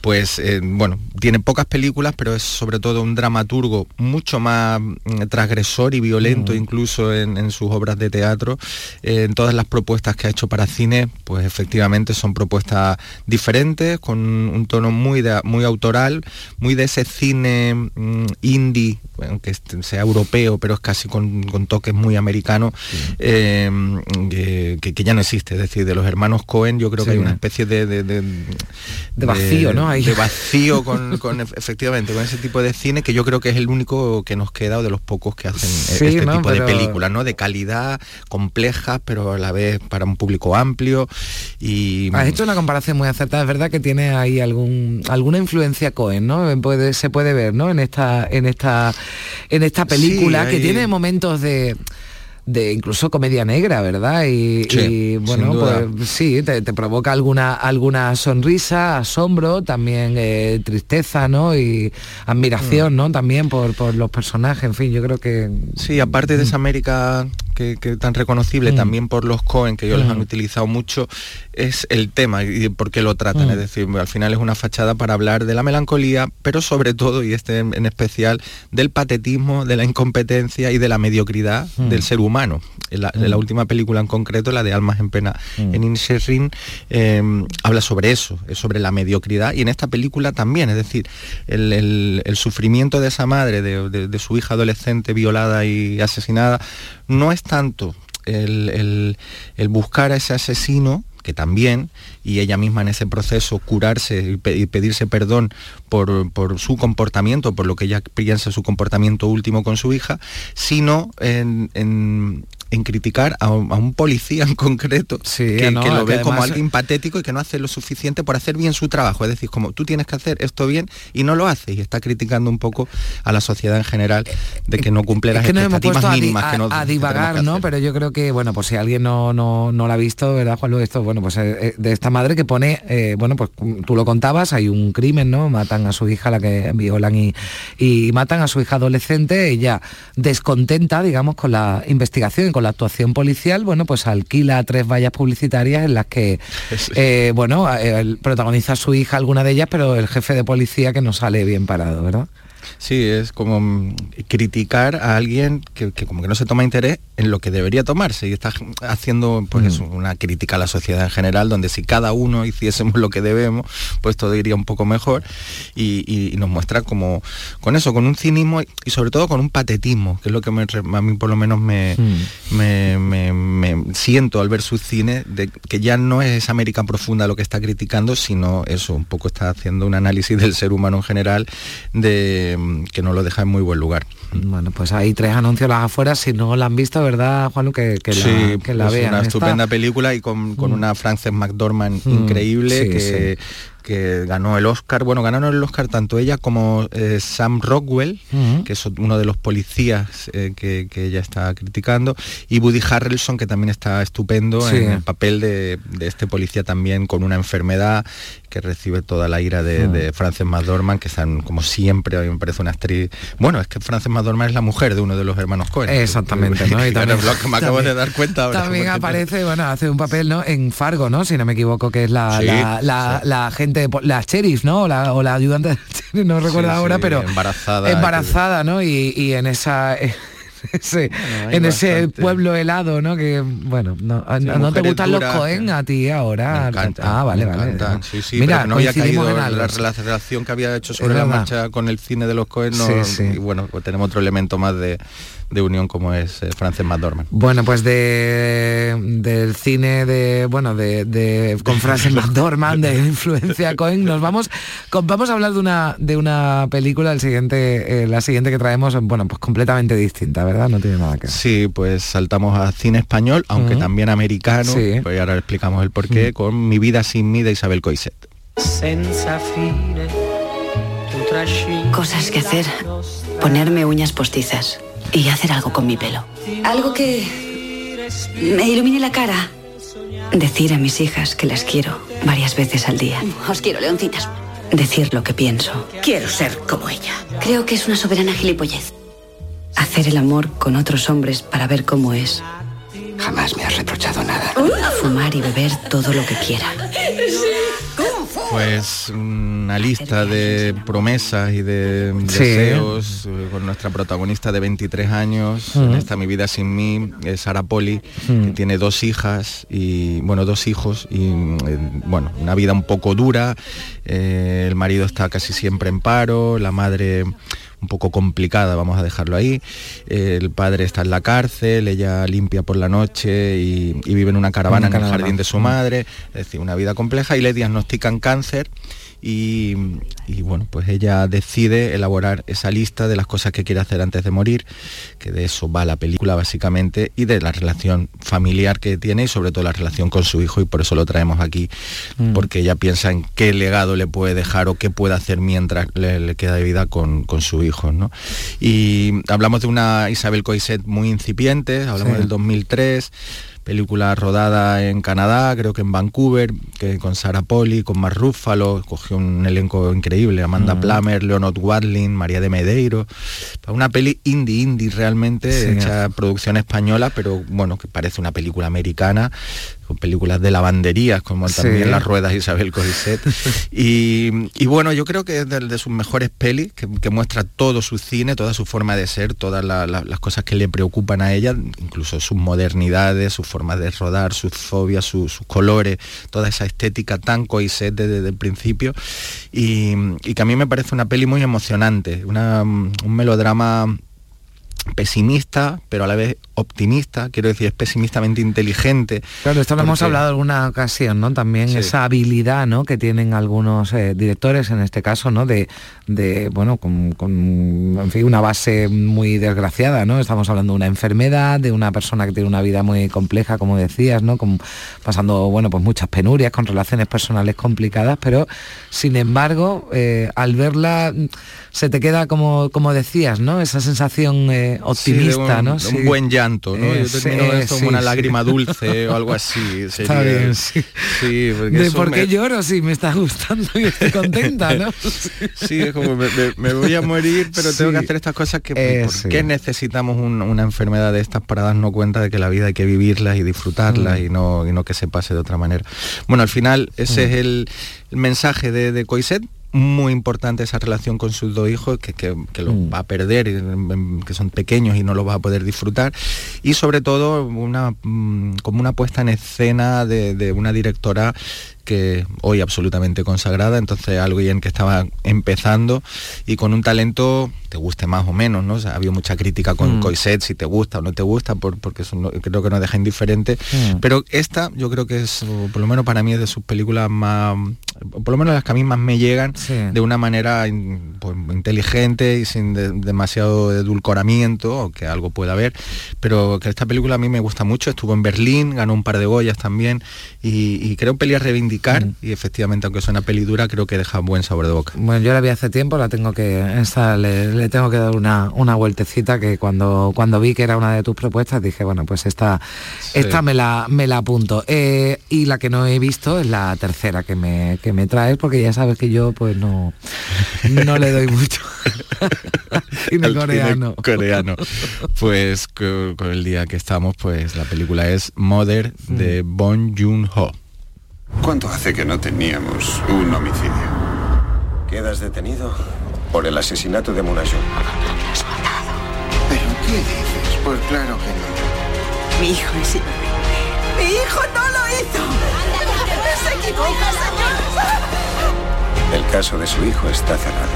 Speaker 14: Pues eh, bueno, tiene pocas películas, pero es sobre todo un dramaturgo mucho más mm, transgresor y violento incluso en, en sus obras de teatro. Eh, en todas las propuestas que ha hecho para cine, pues efectivamente son propuestas diferentes, con un tono muy, de- muy autoral, muy de ese cine mm, indie, aunque este sea europeo, pero es casi con, con toques muy americanos, eh, que, ya no existe. Es decir, de los hermanos Cohen yo creo que hay una especie de... De, de-
Speaker 1: De vacío, ¿no? Ahí.
Speaker 14: De vacío con, con, ef- efectivamente, con ese tipo de cine que yo creo que es el único que nos queda o de los pocos que hacen eh,
Speaker 1: Sí,
Speaker 14: este
Speaker 1: ¿no?
Speaker 14: tipo
Speaker 1: Pero-
Speaker 14: de películas, ¿no? De calidad, complejas, pero a la vez para un público amplio y...
Speaker 1: Has hecho una comparación muy acertada, es verdad que tiene ahí algún alguna influencia Cohen, ¿no? Puede, se puede ver, ¿no? En esta en esta en esta película
Speaker 14: Sí,
Speaker 1: que tiene momentos de de incluso comedia negra, ¿verdad? Y,
Speaker 14: Sí,
Speaker 1: y, bueno, pues sí, te, te provoca alguna alguna sonrisa, asombro, también eh, tristeza, ¿no? Y
Speaker 14: Mm.
Speaker 1: admiración, ¿no? También por, por los personajes, en fin, yo creo que
Speaker 14: Sí, aparte de esa América que, que tan reconocible
Speaker 1: Mm.
Speaker 14: también por los Cohen, que ellos los
Speaker 1: Mm.
Speaker 14: han utilizado mucho, es el tema y por qué lo tratan.
Speaker 1: Mm.
Speaker 14: Es decir, al final es una fachada para hablar de la melancolía, pero sobre todo, y este en, en especial, del patetismo, de la incompetencia y de la mediocridad
Speaker 1: Mm.
Speaker 14: del ser humano. En la, en la última película en concreto, la de Almas en Pena
Speaker 1: Mm.
Speaker 14: en Inisherin, eh, habla sobre eso, es sobre la mediocridad y en esta película también, es decir, el, el- el sufrimiento de esa madre, de, de- de su hija adolescente violada y asesinada, no es tanto el, el- buscar a ese asesino, que también, y ella misma en ese proceso curarse y, pe- y pedirse perdón por, por su comportamiento, por lo que ella piensa su comportamiento último con su hija, sino en en criticar a, un a un policía en concreto que,
Speaker 1: no,
Speaker 14: que lo
Speaker 1: que
Speaker 14: ve como alguien patético y que no hace lo suficiente por hacer bien su trabajo. Es decir, como tú tienes que hacer esto bien y no lo haces y está criticando un poco a la sociedad en general de que no cumple las
Speaker 1: es que nos hemos
Speaker 14: expectativas
Speaker 1: a, di-
Speaker 14: mínimas que,
Speaker 1: a-
Speaker 14: no,
Speaker 1: a
Speaker 14: que tenemos
Speaker 1: divagar,
Speaker 14: que
Speaker 1: ¿no? Pero yo creo que, bueno, pues si alguien no, no, no la ha visto, ¿verdad, Juanlu? Esto, bueno, pues eh, eh, de esta madre que pone, eh, bueno, pues mm, tú lo contabas, hay un crimen, ¿no? Matan a su hija, la que violan y, y matan a su hija adolescente, ella descontenta, digamos, con la investigación y con la actuación policial, bueno, pues alquila tres vallas publicitarias en las que, eh, bueno, protagoniza a su hija alguna de ellas, pero el jefe de policía que no sale bien parado, ¿verdad?
Speaker 14: Sí, es como mm, criticar a alguien que, que como que no se toma interés en lo que debería tomarse y está haciendo pues eso, una crítica a la sociedad en general donde si cada uno hiciésemos lo que debemos pues todo iría un poco mejor y, y- y nos muestra como con eso, con un cinismo y sobre todo con un patetismo que es lo que me a mí por lo menos me, me, me- me siento al ver su cine de que ya no es esa América profunda lo que está criticando sino eso, un poco está haciendo un análisis del ser humano en general de mm, que no lo deja en muy buen lugar.
Speaker 1: Bueno, pues hay tres anuncios las afueras, si no la han visto, ¿verdad, Juanlu? Que, que la, que la vean.
Speaker 14: una estupenda película y con, con una Frances McDormand
Speaker 1: Mm,
Speaker 14: increíble
Speaker 1: sí,
Speaker 14: que, que ganó el Oscar. Bueno, ganaron el Oscar tanto ella como eh, Sam Rockwell, que es uno de los policías eh, que, que ella está criticando, y Woody Harrelson, que también está estupendo
Speaker 1: Sí.
Speaker 14: en el papel de, de este policía también con una enfermedad que recibe toda la ira de,
Speaker 1: Mm.
Speaker 14: de Frances McDormand, que están como siempre, a mí me parece una actriz... Bueno, es que Frances McDormand es la mujer de uno de los hermanos Cohen.
Speaker 1: Exactamente, ¿no? Y *laughs* también-
Speaker 14: me acabo
Speaker 1: también-
Speaker 14: de dar cuenta ahora.
Speaker 1: También aparece, bueno, hace un papel, ¿no? En Fargo, ¿no? Si no me equivoco, que es la,
Speaker 14: Sí,
Speaker 1: la, la- la gente, la sheriff, ¿no? O la, o la ayudante *laughs* sheriff, no recuerdo
Speaker 14: Sí,
Speaker 1: ahora,
Speaker 14: sí,
Speaker 1: pero
Speaker 14: embarazada.
Speaker 1: embarazada, ¿no? Y, y en esa *laughs* ese- en ese
Speaker 14: bastante.
Speaker 1: pueblo helado, ¿no? Que bueno, no,
Speaker 14: Sí,
Speaker 1: no te gustan los Cohen a ti ahora.
Speaker 14: Me encantan,
Speaker 1: ah, vale,
Speaker 14: me
Speaker 1: vale.
Speaker 14: Sí, sí,
Speaker 1: Mira,
Speaker 14: no había caído
Speaker 1: en algo.
Speaker 14: la, la relación que había hecho sobre la marcha con el cine de los Cohen no,
Speaker 1: Sí, sí.
Speaker 14: y bueno, pues tenemos otro elemento más de, de unión como es eh, Frances McDormand.
Speaker 1: Bueno, pues de del cine de bueno de, de con Frances *laughs* McDormand de influencia Cohen nos vamos con- vamos a hablar de una de una película el siguiente eh, la siguiente que traemos bueno pues completamente distinta, ¿verdad? No tiene nada que ver.
Speaker 14: Sí, pues saltamos a cine español, aunque
Speaker 1: Ujú.
Speaker 14: también americano,
Speaker 1: Sí.
Speaker 14: pues ahora explicamos el porqué, con Mi vida sin mí de Isabel
Speaker 6: trascino
Speaker 18: Cosas que hacer. Ponerme uñas postizas y hacer algo con mi pelo. Algo que me ilumine la cara. Decir a mis hijas que las quiero varias veces al día. Os quiero, leoncitas. Decir lo que pienso. Quiero ser como ella. Creo que es una soberana gilipollez. Hacer el amor con otros hombres para ver cómo es.
Speaker 19: Jamás me has reprochado nada.
Speaker 18: Fumar y beber todo lo que quiera.
Speaker 14: Pues una lista de promesas y de
Speaker 1: Sí.
Speaker 14: deseos eh, con nuestra protagonista de 23 años, en esta Mi vida sin mí, es Sara Poli, que tiene dos hijas y bueno, dos hijos y eh, bueno, una vida un poco dura, eh, el marido está casi siempre en paro, la madre un poco complicada, vamos a dejarlo ahí. Eh, el padre está en la cárcel, ella limpia por la noche y, y vive en una caravana
Speaker 1: Una
Speaker 14: en el
Speaker 1: caravana.
Speaker 14: jardín de su
Speaker 1: Mm.
Speaker 14: madre, es decir, una vida compleja y le diagnostican cáncer y, y, bueno, pues ella decide elaborar esa lista de las cosas que quiere hacer antes de morir, que de eso va la película básicamente y de la relación familiar que tiene y sobre todo la relación con su hijo y por eso lo traemos aquí,
Speaker 1: Mm.
Speaker 14: porque ella piensa en qué legado le puede dejar o qué puede hacer mientras le, le queda de vida con, con su hijo. ¿no? Y hablamos de una Isabel Coixet muy incipiente, hablamos
Speaker 1: Sí.
Speaker 14: del 2003, película rodada en Canadá, creo que en Vancouver, que con Sarah Poli, con Mark Ruffalo, cogió un elenco increíble, Amanda
Speaker 1: Mm.
Speaker 14: Plummer, Leonard Watling, María de Medeiro, una peli indie, indie realmente,
Speaker 1: Sí.
Speaker 14: hecha producción española, pero bueno, que parece una película americana, con películas de lavanderías, como
Speaker 1: Sí.
Speaker 14: también Las Ruedas Isabel Coixet. *laughs* y, y bueno, yo creo que es de, de sus mejores pelis, que, que muestra todo su cine, toda su forma de ser, todas la- la- las cosas que le preocupan a ella, incluso sus modernidades, sus formas de rodar, sus fobias, su- sus colores, toda esa estética tan desde, desde el principio. Y, y que a mí me parece una peli muy emocionante, una- un melodrama pesimista, pero a la vez optimista, quiero decir, es pesimistamente inteligente.
Speaker 1: Claro, esto lo hemos hablado en alguna ocasión, ¿no? También esa habilidad, ¿no? Que tienen algunos eh, directores, en este caso, ¿no? De, de bueno, con, en fin, una base muy desgraciada, ¿no? Estamos hablando de una enfermedad, de una persona que tiene una vida muy compleja, como decías, ¿no? pasando, bueno, pues muchas penurias, con relaciones personales complicadas, pero sin embargo, eh, al verla se te queda como, como decías, ¿no? Esa sensación eh, optimista,
Speaker 14: un,
Speaker 1: ¿no?
Speaker 14: Un buen llanto, ¿no? Yo termino esto como una lágrima dulce o algo *laughs* así.
Speaker 1: Está bien, sí.
Speaker 14: porque
Speaker 1: de por qué lloro si me está gustando y estoy *laughs* contenta, ¿no?
Speaker 14: sí, es como me, voy a morir, pero tengo que hacer estas cosas que
Speaker 1: Eh,
Speaker 14: ¿por qué necesitamos una enfermedad de estas para darnos cuenta de que la vida hay que vivirla y disfrutarla
Speaker 1: Mm.
Speaker 14: y, no, y no que se pase de otra manera? Bueno, al final ese
Speaker 1: Mm.
Speaker 14: es el, el mensaje de, de Coiset, muy importante esa relación con sus dos hijos, que, que, que los
Speaker 1: Mm.
Speaker 14: va a perder, que son pequeños y no los va a poder disfrutar. Y sobre todo una, mm, como una puesta en escena de, de una directora que hoy absolutamente consagrada, entonces alguien que estaba empezando y con un talento, te guste más o menos, ¿no? O sea, ha habido mucha crítica con
Speaker 1: Mm.
Speaker 14: Coiset, si te gusta o no te gusta, por- porque eso no- creo que nos deja indiferente,
Speaker 1: Mm.
Speaker 14: pero esta yo creo que es, o por lo menos para mí es de sus películas más, por lo menos las que a mí más me llegan, de una manera pues, inteligente y sin de- demasiado edulcoramiento, o que algo pueda haber, pero que esta película a mí me gusta mucho, estuvo en Berlín, ganó un par de Goyas también, y, y creo peli reivindicar, y efectivamente, aunque suena peli dura, creo que deja buen sabor de boca.
Speaker 1: Bueno, yo la vi hace tiempo, la tengo que, esta le, le tengo que dar una, una vueltecita que cuando, cuando vi que era una de tus propuestas dije, bueno, pues esta, esta me la, me la apunto. Eh, y la que no he visto es la tercera que me, que me traes, porque ya sabes que yo pues no, no le doy mucho *laughs* *laughs* cine
Speaker 14: cine
Speaker 1: coreano.
Speaker 14: coreano. Pues co- con, el día que estamos, pues la película es Mother de Bon Joon-ho.
Speaker 20: ¿Cuánto hace que no teníamos un homicidio?
Speaker 21: Quedas detenido por el asesinato de Munajun.
Speaker 20: ¿Pero qué dices? Pues claro que no.
Speaker 22: Mi hijo es Mi hijo no lo hizo. Se equivoca, señor.
Speaker 21: El caso de su hijo está cerrado.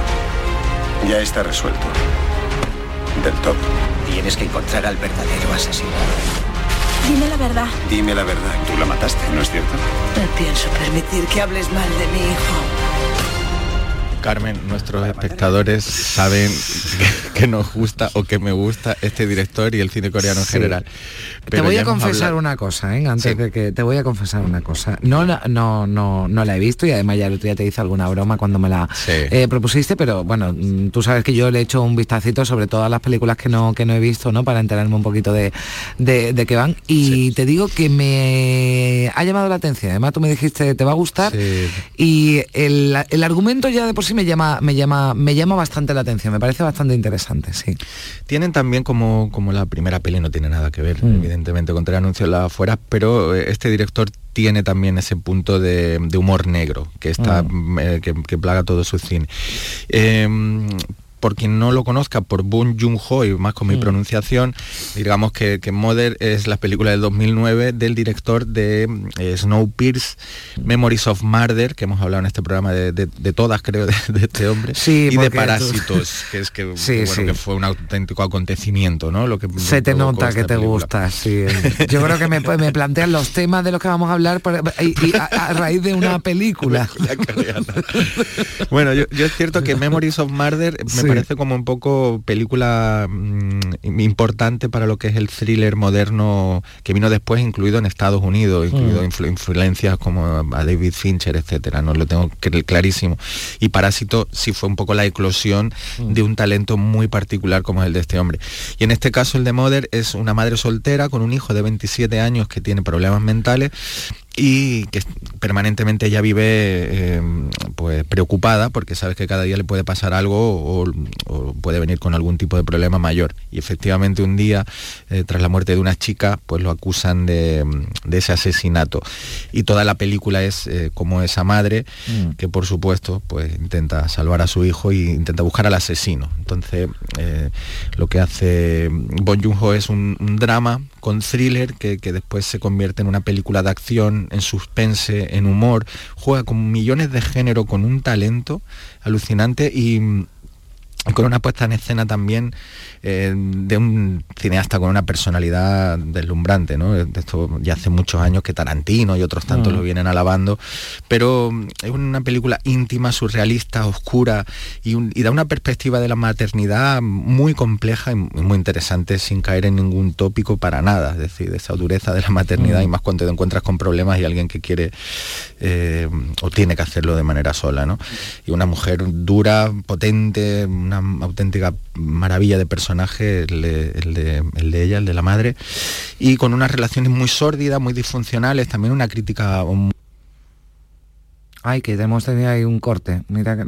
Speaker 21: Ya está resuelto. Del todo.
Speaker 19: Tienes que encontrar al verdadero asesino.
Speaker 22: Dime la verdad.
Speaker 20: Dime la verdad, tú la mataste, ¿no es cierto?
Speaker 22: No pienso permitir que hables mal de mi hijo.
Speaker 14: Carmen, nuestros espectadores saben que, nos gusta o que me gusta este director y el cine coreano en general.
Speaker 1: te
Speaker 14: Pero
Speaker 1: voy
Speaker 14: ya
Speaker 1: a confesar
Speaker 14: hablado-
Speaker 1: una cosa, ¿eh? antes
Speaker 14: Sí.
Speaker 1: de que te voy a confesar una cosa. No, la- no, no, no la he visto y además ya el otro día te hice alguna broma cuando me la eh, propusiste, pero bueno, mm, tú sabes que yo le he hecho un vistacito sobre todas las películas que no, que no he visto, ¿no? Para enterarme un poquito de, de, de qué van. Y te digo que me ha llamado la atención. Además tú me dijiste te va a gustar y el, el argumento ya de por sí me llama, me llama, me llama bastante la atención. Me parece bastante interesante, sí.
Speaker 14: Tienen también como, como la primera peli no tiene nada que ver,
Speaker 1: Mm.
Speaker 14: evidentemente, con Tres anuncios la afuera, pero eh, este director tiene también ese punto de, de humor negro que está mm, eh, que, que plaga todo su cine. Eh, por quien no lo conozca, por Boon Joon-ho, y más con mi
Speaker 1: Mm.
Speaker 14: pronunciación, digamos que, que Mother es la película del 2009 del director de eh, Snowpiercer, Memories of Murder, que hemos hablado en este programa de, de- de todas, creo, de, de este hombre,
Speaker 1: Sí,
Speaker 14: y de
Speaker 1: tú-
Speaker 14: Parásitos, que es que, *laughs*
Speaker 1: Sí,
Speaker 14: que, bueno,
Speaker 1: sí.
Speaker 14: que fue un auténtico acontecimiento, ¿no? Lo que
Speaker 1: Se te nota que te
Speaker 14: película.
Speaker 1: gusta, sí. Yo creo que me, me plantean los temas de los que vamos a hablar por- y, y a, a raíz de una película. *laughs*
Speaker 14: Bueno, yo, yo es cierto que Memories of Murder me
Speaker 1: Sí.
Speaker 14: parece como un poco película mm, importante para lo que es el thriller moderno que vino después, incluido en Estados Unidos, incluido
Speaker 1: Mm.
Speaker 14: influ- influencias como a David Fincher, etcétera. No lo tengo cl- clarísimo. Y Parásito sí fue un poco la eclosión
Speaker 1: Mm.
Speaker 14: de un talento muy particular como es el de este hombre. Y en este caso el de Mother es una madre soltera con un hijo de 27 años que tiene problemas mentales y que permanentemente ella vive eh, pues preocupada porque sabes que cada día le puede pasar algo o, o puede venir con algún tipo de problema mayor. Y efectivamente un día eh, tras la muerte de una chica pues lo acusan de, de ese asesinato. Y toda la película es eh, como esa madre
Speaker 1: Mm.
Speaker 14: que por supuesto pues intenta salvar a su hijo y intenta buscar al asesino. Entonces eh, lo que hace Bon Joon-ho es un, un drama con thriller que, que después se convierte en una película de acción en suspense en humor. Juega con millones de género con un talento alucinante y con una puesta en escena también eh, de un cineasta con una personalidad deslumbrante, ¿no? Esto ya hace muchos años que Tarantino y otros tantos
Speaker 1: Mm.
Speaker 14: lo vienen alabando, pero es una película íntima, surrealista, oscura y, un- y da una perspectiva de la maternidad muy compleja y muy interesante sin caer en ningún tópico para nada, es decir, de esa dureza de la maternidad
Speaker 1: Mm.
Speaker 14: y más cuando te encuentras con problemas y alguien que quiere eh, o tiene que hacerlo de manera sola, ¿no? Y una mujer dura, potente, una auténtica maravilla de personaje, el de, el de- el de ella, el de la madre, y con unas relaciones muy sórdidas, muy disfuncionales, también una crítica
Speaker 1: Ay, que hemos tenido ahí un corte. Mira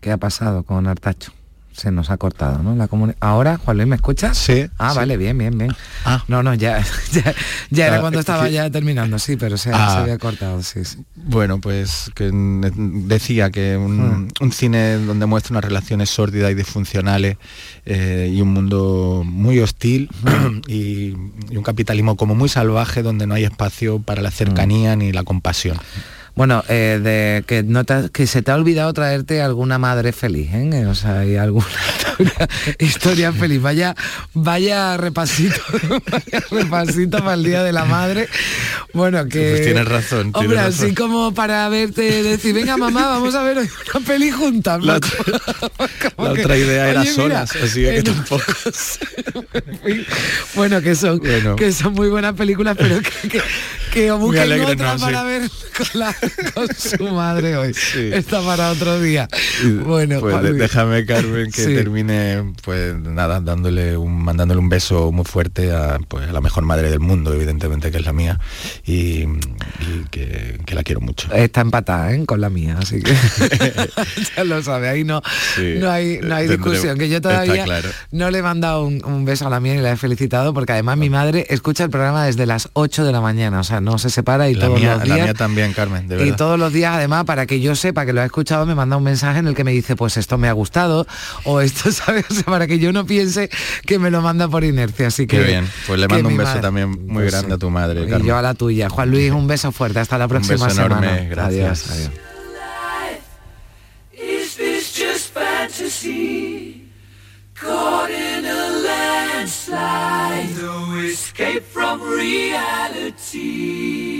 Speaker 1: qué ha pasado con Artacho. Se nos ha cortado, ¿no? La Ahora, Juan Luis, ¿me escuchas?
Speaker 14: Sí.
Speaker 1: Ah,
Speaker 14: sí.
Speaker 1: vale, bien, bien, bien. No, no, ya, *laughs* ya, ya era
Speaker 14: Ah,
Speaker 1: cuando
Speaker 14: es
Speaker 1: estaba ya terminando, sí, pero se,
Speaker 14: Ah.
Speaker 1: se había cortado, sí, sí.
Speaker 14: Bueno, pues que mm, decía que un, un cine donde muestra unas relaciones sórdidas y disfuncionales eh, y un mundo muy hostil *clears throat* y, y un capitalismo como muy salvaje donde no hay espacio para la cercanía ni la compasión.
Speaker 1: Bueno, eh, de que, no te- que se te ha olvidado traerte alguna madre feliz, ¿eh? O sea, hay alguna *laughs* historia, historia feliz. Vaya, vaya repasito, *laughs* vaya repasito para el Día de la Madre. Bueno, que...
Speaker 14: Pues tienes razón, tienes
Speaker 1: Hombre,
Speaker 14: razón.
Speaker 1: así como para verte decir, venga mamá, vamos a ver hoy una peli juntas.
Speaker 14: La *laughs* otra idea era solas, así que
Speaker 1: eh,
Speaker 14: tampoco.
Speaker 1: bueno, que son,
Speaker 14: Bueno.
Speaker 1: que son muy buenas películas, pero que, que, que
Speaker 14: Muy
Speaker 1: busquen otra
Speaker 14: ¿no? Sí.
Speaker 1: para ver con, la- *laughs* con su madre hoy. Está para otro día. Bueno,
Speaker 14: pues déjame Carmen que
Speaker 1: Sí.
Speaker 14: termine pues nada dándole un mandándole un beso muy fuerte a pues a la mejor madre del mundo evidentemente que es la mía y, y que, que la quiero mucho
Speaker 1: Está empatada ¿eh? con la mía, así que *laughs* ya lo sabe, ahí no,
Speaker 14: Sí,
Speaker 1: no hay, no hay
Speaker 14: tendré-
Speaker 1: discusión, que yo todavía
Speaker 14: claro.
Speaker 1: no le he mandado un, un beso a la mía y la he felicitado porque además mi madre escucha el programa desde las 8 de la mañana, o sea, no se separa y
Speaker 14: la
Speaker 1: todos
Speaker 14: mía,
Speaker 1: los
Speaker 14: la
Speaker 1: días
Speaker 14: mía también Carmen de
Speaker 1: y todos los días además para que yo sepa que lo ha escuchado me manda un mensaje en el que me dice pues esto me ha gustado o esto *laughs* sabes O sea, para que yo no piense que me lo manda por inercia así que
Speaker 14: Qué bien pues le mando un beso
Speaker 1: madre-
Speaker 14: también muy
Speaker 1: Pues
Speaker 14: grande
Speaker 1: sí.
Speaker 14: a tu madre
Speaker 1: y yo a la tuya Juan Luis un beso fuerte hasta la próxima
Speaker 14: beso enorme,
Speaker 1: semana
Speaker 14: gracias.
Speaker 1: adiós, adiós.
Speaker 6: Is this just fantasy? Caught in a landslide, no escape from reality.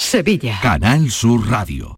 Speaker 8: Sevilla.
Speaker 11: Canal Sur Radio.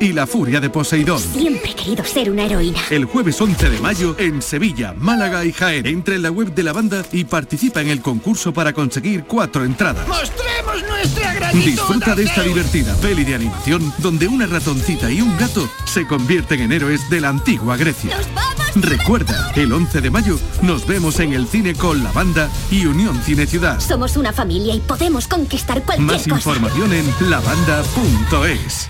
Speaker 11: y la furia de Poseidón.
Speaker 23: Siempre he querido ser una heroína.
Speaker 11: El jueves 11 de mayo en Sevilla, Málaga y Jaén. Entra en la web de la banda y participa en el concurso para conseguir cuatro entradas.
Speaker 6: ¡Mostremos nuestra gratitud!
Speaker 11: Disfruta de esta divertida peli de animación donde una ratoncita y un gato se convierten en héroes de la antigua Grecia. Recuerda, el 11 de mayo nos vemos en el cine con la banda y Unión Cine Ciudad.
Speaker 23: Somos una familia y podemos conquistar cualquier
Speaker 11: Más
Speaker 23: cosa.
Speaker 11: información en lavanda.es.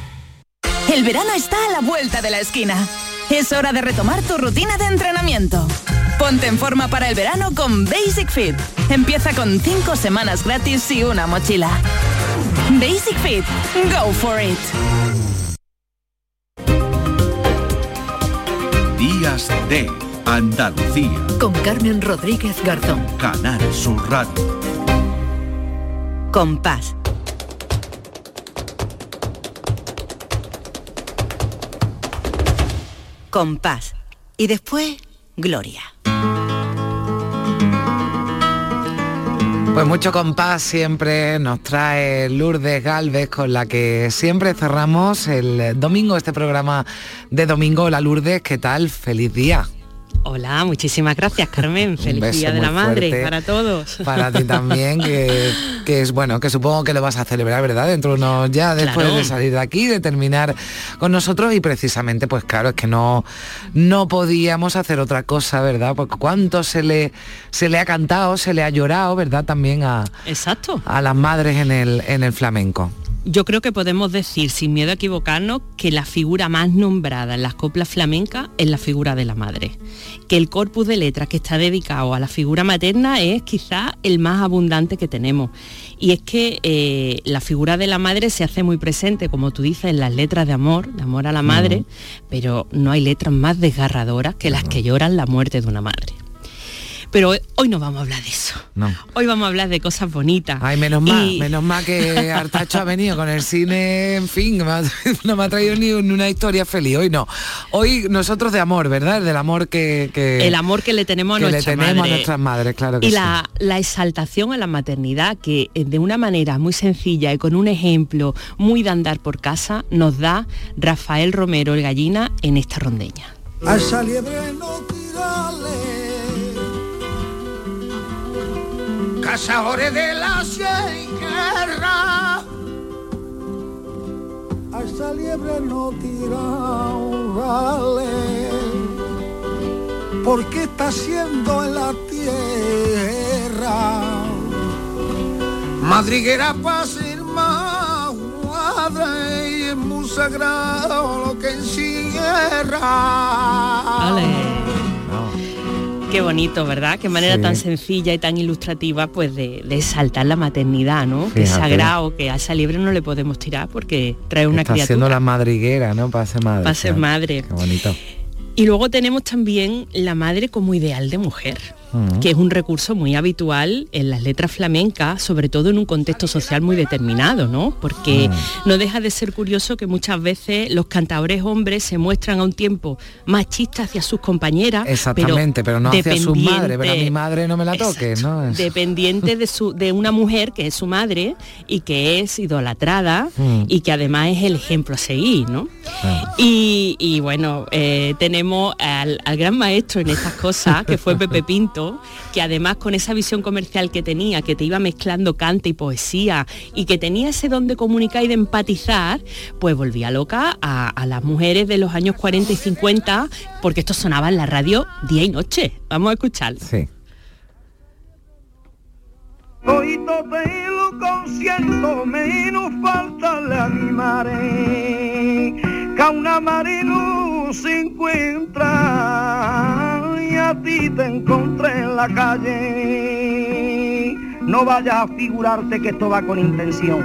Speaker 13: El verano está a la vuelta de la esquina. Es hora de retomar tu rutina de entrenamiento. Ponte en forma para el verano con Basic Fit. Empieza con 5 semanas gratis y una mochila. Basic Fit. Go for it.
Speaker 11: Días de Andalucía.
Speaker 8: Con Carmen Rodríguez Garzón.
Speaker 11: Canal Sur Radio.
Speaker 24: Compás. Compás. Y después, Gloria.
Speaker 1: Pues mucho compás siempre nos trae Lourdes Galvez con la que siempre cerramos el domingo este programa de domingo. Hola Lourdes, ¿qué tal? Feliz día.
Speaker 25: Hola, muchísimas gracias Carmen. *laughs* Feliz Día de la Madre para todos.
Speaker 1: Para ti también, que, *laughs* que es bueno, que supongo que lo vas a celebrar, ¿verdad? Dentro de unos ya después
Speaker 25: Claro.
Speaker 1: de salir de aquí, de terminar con nosotros y precisamente, pues claro, es que no, no podíamos hacer otra cosa, ¿verdad? Porque cuánto se le, se le ha cantado, se le ha llorado, ¿verdad? También a,
Speaker 25: Exacto.
Speaker 1: a las madres en el, en el flamenco.
Speaker 25: Yo creo que podemos decir, sin miedo a equivocarnos, que la figura más nombrada en las coplas flamencas es la figura de la madre. Que el corpus de letras que está dedicado a la figura materna es quizá el más abundante que tenemos. Y es que eh, la figura de la madre se hace muy presente, como tú dices, en las letras de amor, de amor a la madre, pero no hay letras más desgarradoras que las que lloran la muerte de una madre. Pero hoy- hoy no vamos a hablar de eso.
Speaker 1: No.
Speaker 25: Hoy vamos a hablar de cosas bonitas.
Speaker 1: Ay, menos mal,
Speaker 25: Y-
Speaker 1: menos mal que Artacho ha venido con el cine, en fin, me ha- *laughs* no me ha traído ni un- una historia feliz. Hoy no. Hoy nosotros de amor, ¿verdad? Del amor que... que-
Speaker 25: el amor que le tenemos a
Speaker 1: que le tenemos
Speaker 25: madre.
Speaker 1: a nuestras madres, claro que
Speaker 25: y
Speaker 1: sí.
Speaker 25: la, la exaltación a la maternidad que eh, de una manera muy sencilla y con un ejemplo muy de andar por casa nos da Rafael Romero el gallina en esta rondeña.
Speaker 6: A esa liebre no tirale Cazadores de la guerra. A esa liebre no tirale Porque está haciendo en la tierra. Madriguera para ser más madre y es muy sagrado lo que encierra.
Speaker 25: Qué bonito, ¿verdad? Qué manera
Speaker 1: Sí.
Speaker 25: tan sencilla y tan ilustrativa pues de, de exaltar la maternidad, ¿no? Que es
Speaker 1: Fíjate.
Speaker 25: sagrado, que a esa liebre no le podemos tirar porque trae una
Speaker 1: Está
Speaker 25: criatura.
Speaker 1: haciendo la madriguera, ¿no? Para ser madre.
Speaker 25: Para ser madre.
Speaker 1: Qué bonito.
Speaker 25: Y luego tenemos también la madre como ideal de mujer, Que es un recurso muy habitual en las letras flamencas, sobre todo en un contexto social muy determinado, ¿no? Porque no deja de ser curioso que muchas veces los cantadores hombres se muestran a un tiempo machistas hacia sus compañeras,
Speaker 1: Exactamente, pero, no hacia su madre, pero a mi madre no me la toques, ¿no? Es-
Speaker 25: dependiente de su de una mujer que es su madre y que es idolatrada
Speaker 1: Mm.
Speaker 25: y que además es el ejemplo a seguir, ¿no?
Speaker 1: Ah.
Speaker 25: Y, y bueno, eh, tenemos al, al gran maestro en estas cosas, que fue Pepe Pinto, que además con esa visión comercial que tenía, que te iba mezclando cante y poesía, y que tenía ese don de comunicar y de empatizar, pues volvía loca a, a las mujeres de los años 40 y 50, porque esto sonaba en la radio día y noche. Vamos a escucharlo.
Speaker 1: Sí.
Speaker 6: Hoy tope lo consiento, menos falta le animaré. Que a una mare no se encuentra a ti te encontré en la calle. No vayas a figurarte que esto va con intención.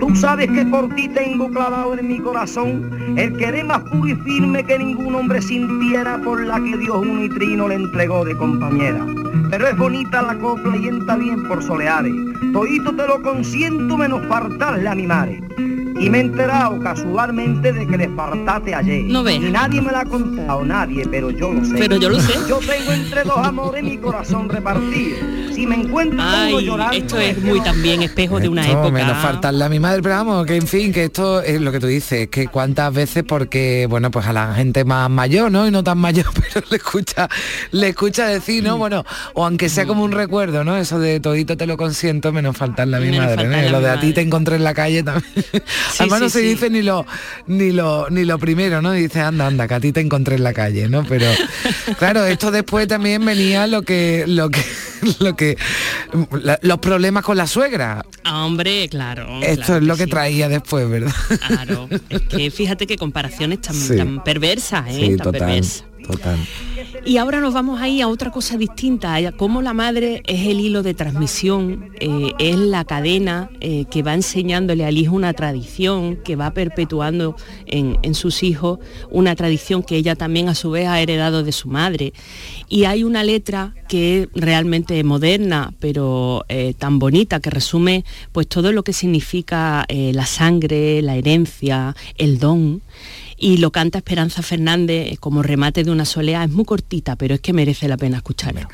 Speaker 26: Tú sabes que por ti tengo clavado en mi corazón el querer más puro y firme que ningún hombre sintiera por la que Dios un nitrino le entregó de compañera. Pero es bonita la copla y entra bien por soleares. Todito te lo consiento menos faltarle a mi madre. Y me he enterado casualmente de que le faltaste ayer.
Speaker 25: No ve.
Speaker 26: Y nadie me lo ha contado, nadie, pero yo lo sé.
Speaker 25: Pero yo lo sé.
Speaker 26: Yo tengo entre dos amores mi corazón repartido. Si me encuentro
Speaker 25: Ay,
Speaker 26: llorando,
Speaker 25: esto es muy también espejo de una época.
Speaker 1: menos faltarle a mi madre, pero vamos, que en fin, que esto es lo que tú dices, que cuántas veces porque, bueno, pues a la gente más mayor, ¿no? Y no tan mayor, *laughs* pero le escucha, le escucha decir, ¿no? Bueno, o aunque sea como un recuerdo, ¿no? Eso de todito te lo consiento, menos faltarle a mi
Speaker 25: Menos
Speaker 1: madre, ¿no?
Speaker 25: faltarle a
Speaker 1: Lo de a ti te encontré en la calle también. *laughs* *laughs* Además no
Speaker 25: sí,
Speaker 1: se
Speaker 25: sí.
Speaker 1: dice ni lo, ni lo, ni lo primero, ¿no? Dice, anda, anda, que a ti te encontré en la calle, ¿no? Pero claro, esto después también venía lo que, lo que, lo que, la- los problemas con la suegra.
Speaker 25: Hombre, claro.
Speaker 1: Esto
Speaker 25: claro
Speaker 1: es lo
Speaker 25: que
Speaker 1: que
Speaker 25: sí.
Speaker 1: traía después, ¿verdad?
Speaker 25: Claro, es que fíjate qué comparaciones tan,
Speaker 1: Sí.
Speaker 25: tan perversas, ¿eh?
Speaker 1: Sí,
Speaker 25: tan
Speaker 1: total,
Speaker 25: perversas. Y ahora nos vamos ahí a otra cosa distinta, a cómo la madre es el hilo de transmisión, eh, es la cadena eh, que va enseñándole al hijo una tradición, que va perpetuando en, sus hijos una tradición que ella también a su vez ha heredado de su madre. Y hay una letra que es realmente moderna, pero eh, tan bonita, que resume pues todo lo que significa la sangre, la herencia, el don y lo canta Esperanza Fernández como remate de una soleá. Es muy cortita, pero es que merece la pena escucharla.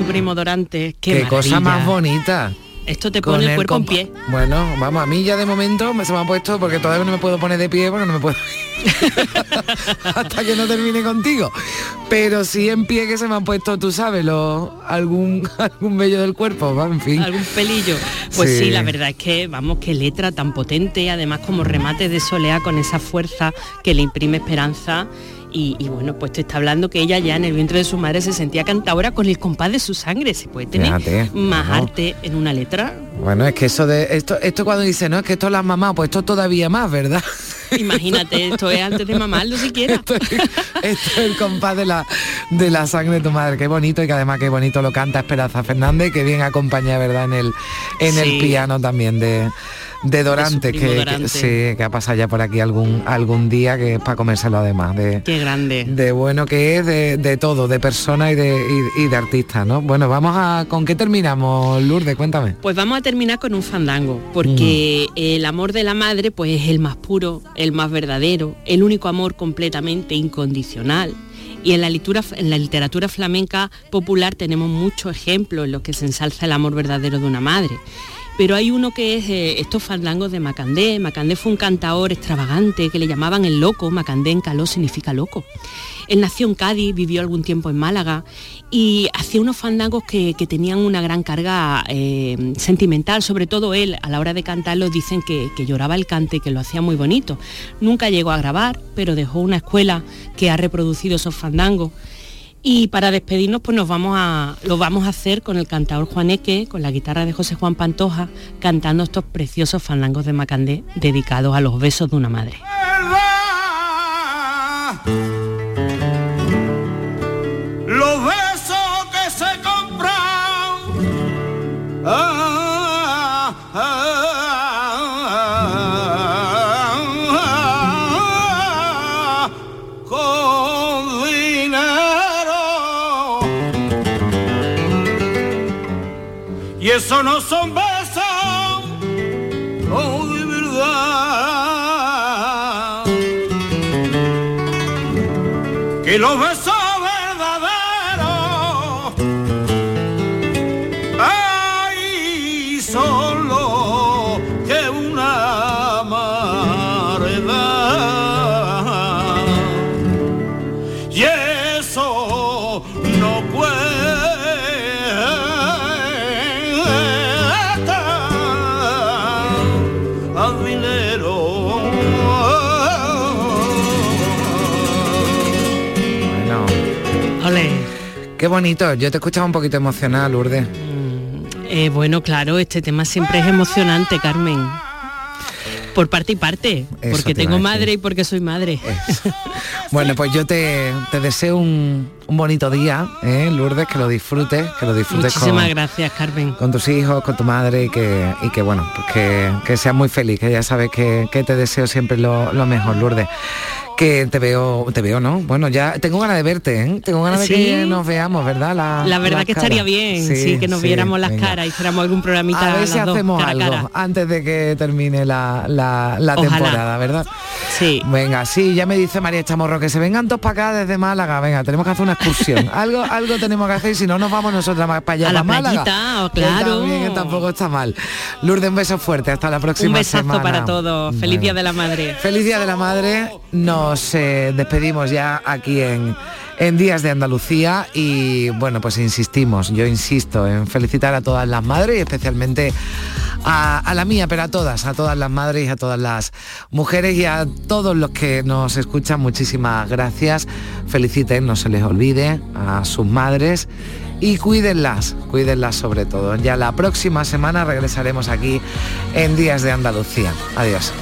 Speaker 6: Su
Speaker 25: primo Dorante. Qué,
Speaker 1: Qué, cosa más bonita.
Speaker 25: Esto te pone el cuerpo en pie.
Speaker 1: Bueno, vamos, a mí ya de momento me se me ha puesto, porque todavía no me puedo poner de pie, porque no me puedo *laughs* hasta que no termine contigo. Pero sí en pie que se me han puesto, tú sabes, lo, algún, *laughs* algún vello del cuerpo, va, en fin.
Speaker 25: algún pelillo. Pues sí.
Speaker 1: Sí.
Speaker 25: la verdad es que, vamos, qué letra tan potente, además como remate de soleá con esa fuerza que le imprime esperanza. Y, y bueno, pues te está hablando que ella ya en el vientre de su madre se sentía cantadora con el compás de su sangre. Se puede tener
Speaker 1: Fíjate,
Speaker 25: más
Speaker 1: ¿no?
Speaker 25: arte en una letra.
Speaker 1: Bueno, es que eso de esto, esto cuando dice, no, es que esto las mamás, pues esto todavía más, ¿verdad? *laughs*
Speaker 25: Imagínate, esto es antes de mamarlo siquiera.
Speaker 1: Esto es el compás de la, de la sangre de tu madre, qué bonito y que además qué bonito lo canta Esperanza Fernández, que bien acompaña, ¿verdad? En el, en
Speaker 25: Sí.
Speaker 1: el piano también de, de Dorante, que, sí, que ha pasado ya por aquí algún, algún día, que es para comérselo además, de,
Speaker 25: Qué grande.
Speaker 1: de bueno que es, de, de todo, de persona y de, y, y de artista, ¿no? Bueno, vamos a, ¿con qué terminamos, Lourdes? Cuéntame.
Speaker 25: Pues vamos a terminar con un fandango, porque
Speaker 1: Mm.
Speaker 25: el amor de la madre pues es el más puro, el más verdadero, el único amor completamente incondicional. Y en la, literatura, en la literatura flamenca popular tenemos muchos ejemplos en los que se ensalza el amor verdadero de una madre. Pero hay uno que es eh, estos fandangos de Macandé. Macandé fue un cantador extravagante que le llamaban el loco. Macandé en caló significa loco. Él nació en Cádiz, vivió algún tiempo en Málaga y hacía unos fandangos que, que tenían una gran carga eh, sentimental, sobre todo él, a la hora de cantarlos dicen que, que lloraba el cante que lo hacía muy bonito. Nunca llegó a grabar, pero dejó una escuela que ha reproducido esos fandangos. Y para despedirnos, pues nos vamos a, lo vamos a hacer con el cantador Juaneque, con la guitarra de José Juan Pantoja, cantando estos preciosos fandangos de Macandé dedicados a los besos de una madre.
Speaker 6: No son
Speaker 1: bonito, yo te escuchaba un poquito emocional, Lourdes.
Speaker 25: Eh, bueno, claro, este tema siempre es emocionante, Carmen. Por parte y parte,
Speaker 1: Eso
Speaker 25: porque
Speaker 1: te
Speaker 25: tengo madre y porque soy madre. *laughs*
Speaker 1: Bueno, pues yo te, te deseo un, un bonito día, ¿eh, Lourdes, que lo disfrutes, que lo disfrutes
Speaker 25: Muchísimas
Speaker 1: con,
Speaker 25: gracias, Carmen.
Speaker 1: con tus hijos, con tu madre y que, y que bueno, pues que, que seas muy feliz, que ya sabes que, que te deseo siempre lo, lo mejor, Lourdes. Que te veo, te veo, ¿no? Bueno, ya tengo ganas de verte, ¿eh? Tengo ganas de que nos veamos, ¿verdad? La,
Speaker 25: La verdad que estaría bien, sí, que nos
Speaker 1: sí,
Speaker 25: viéramos las
Speaker 1: venga.
Speaker 25: caras, hiciéramos algún programita
Speaker 1: A ver si
Speaker 25: dos,
Speaker 1: hacemos
Speaker 25: cara
Speaker 1: algo
Speaker 25: cara.
Speaker 1: antes de que termine la, la- la
Speaker 25: Ojalá.
Speaker 1: temporada, ¿verdad?
Speaker 25: Sí.
Speaker 1: Venga, sí, ya me dice María Chamorro que se vengan todos para acá desde Málaga. Venga, tenemos que hacer una excursión. *laughs* algo, algo tenemos que hacer y si no nos vamos nosotras más para allá,
Speaker 25: A la
Speaker 1: Málaga.
Speaker 25: playita, oh,
Speaker 1: Que
Speaker 25: claro.
Speaker 1: también, que tampoco está mal. Lourdes, un beso fuerte. Hasta la próxima
Speaker 25: Un besazo
Speaker 1: semana.
Speaker 25: para todos. Feliz. Día de la Madre.
Speaker 1: Feliz Día de la Madre. Nos eh, despedimos ya aquí en, en Días de Andalucía y bueno, pues insistimos, yo insisto en felicitar a todas las madres y especialmente a, la mía, pero a todas, a todas las madres y a todas las mujeres y a todos los que nos escuchan, muchísimas gracias. Feliciten, no se les olvide a sus madres y cuídenlas, cuídenlas sobre todo. Ya la próxima semana regresaremos aquí en Días de Andalucía. Adiós.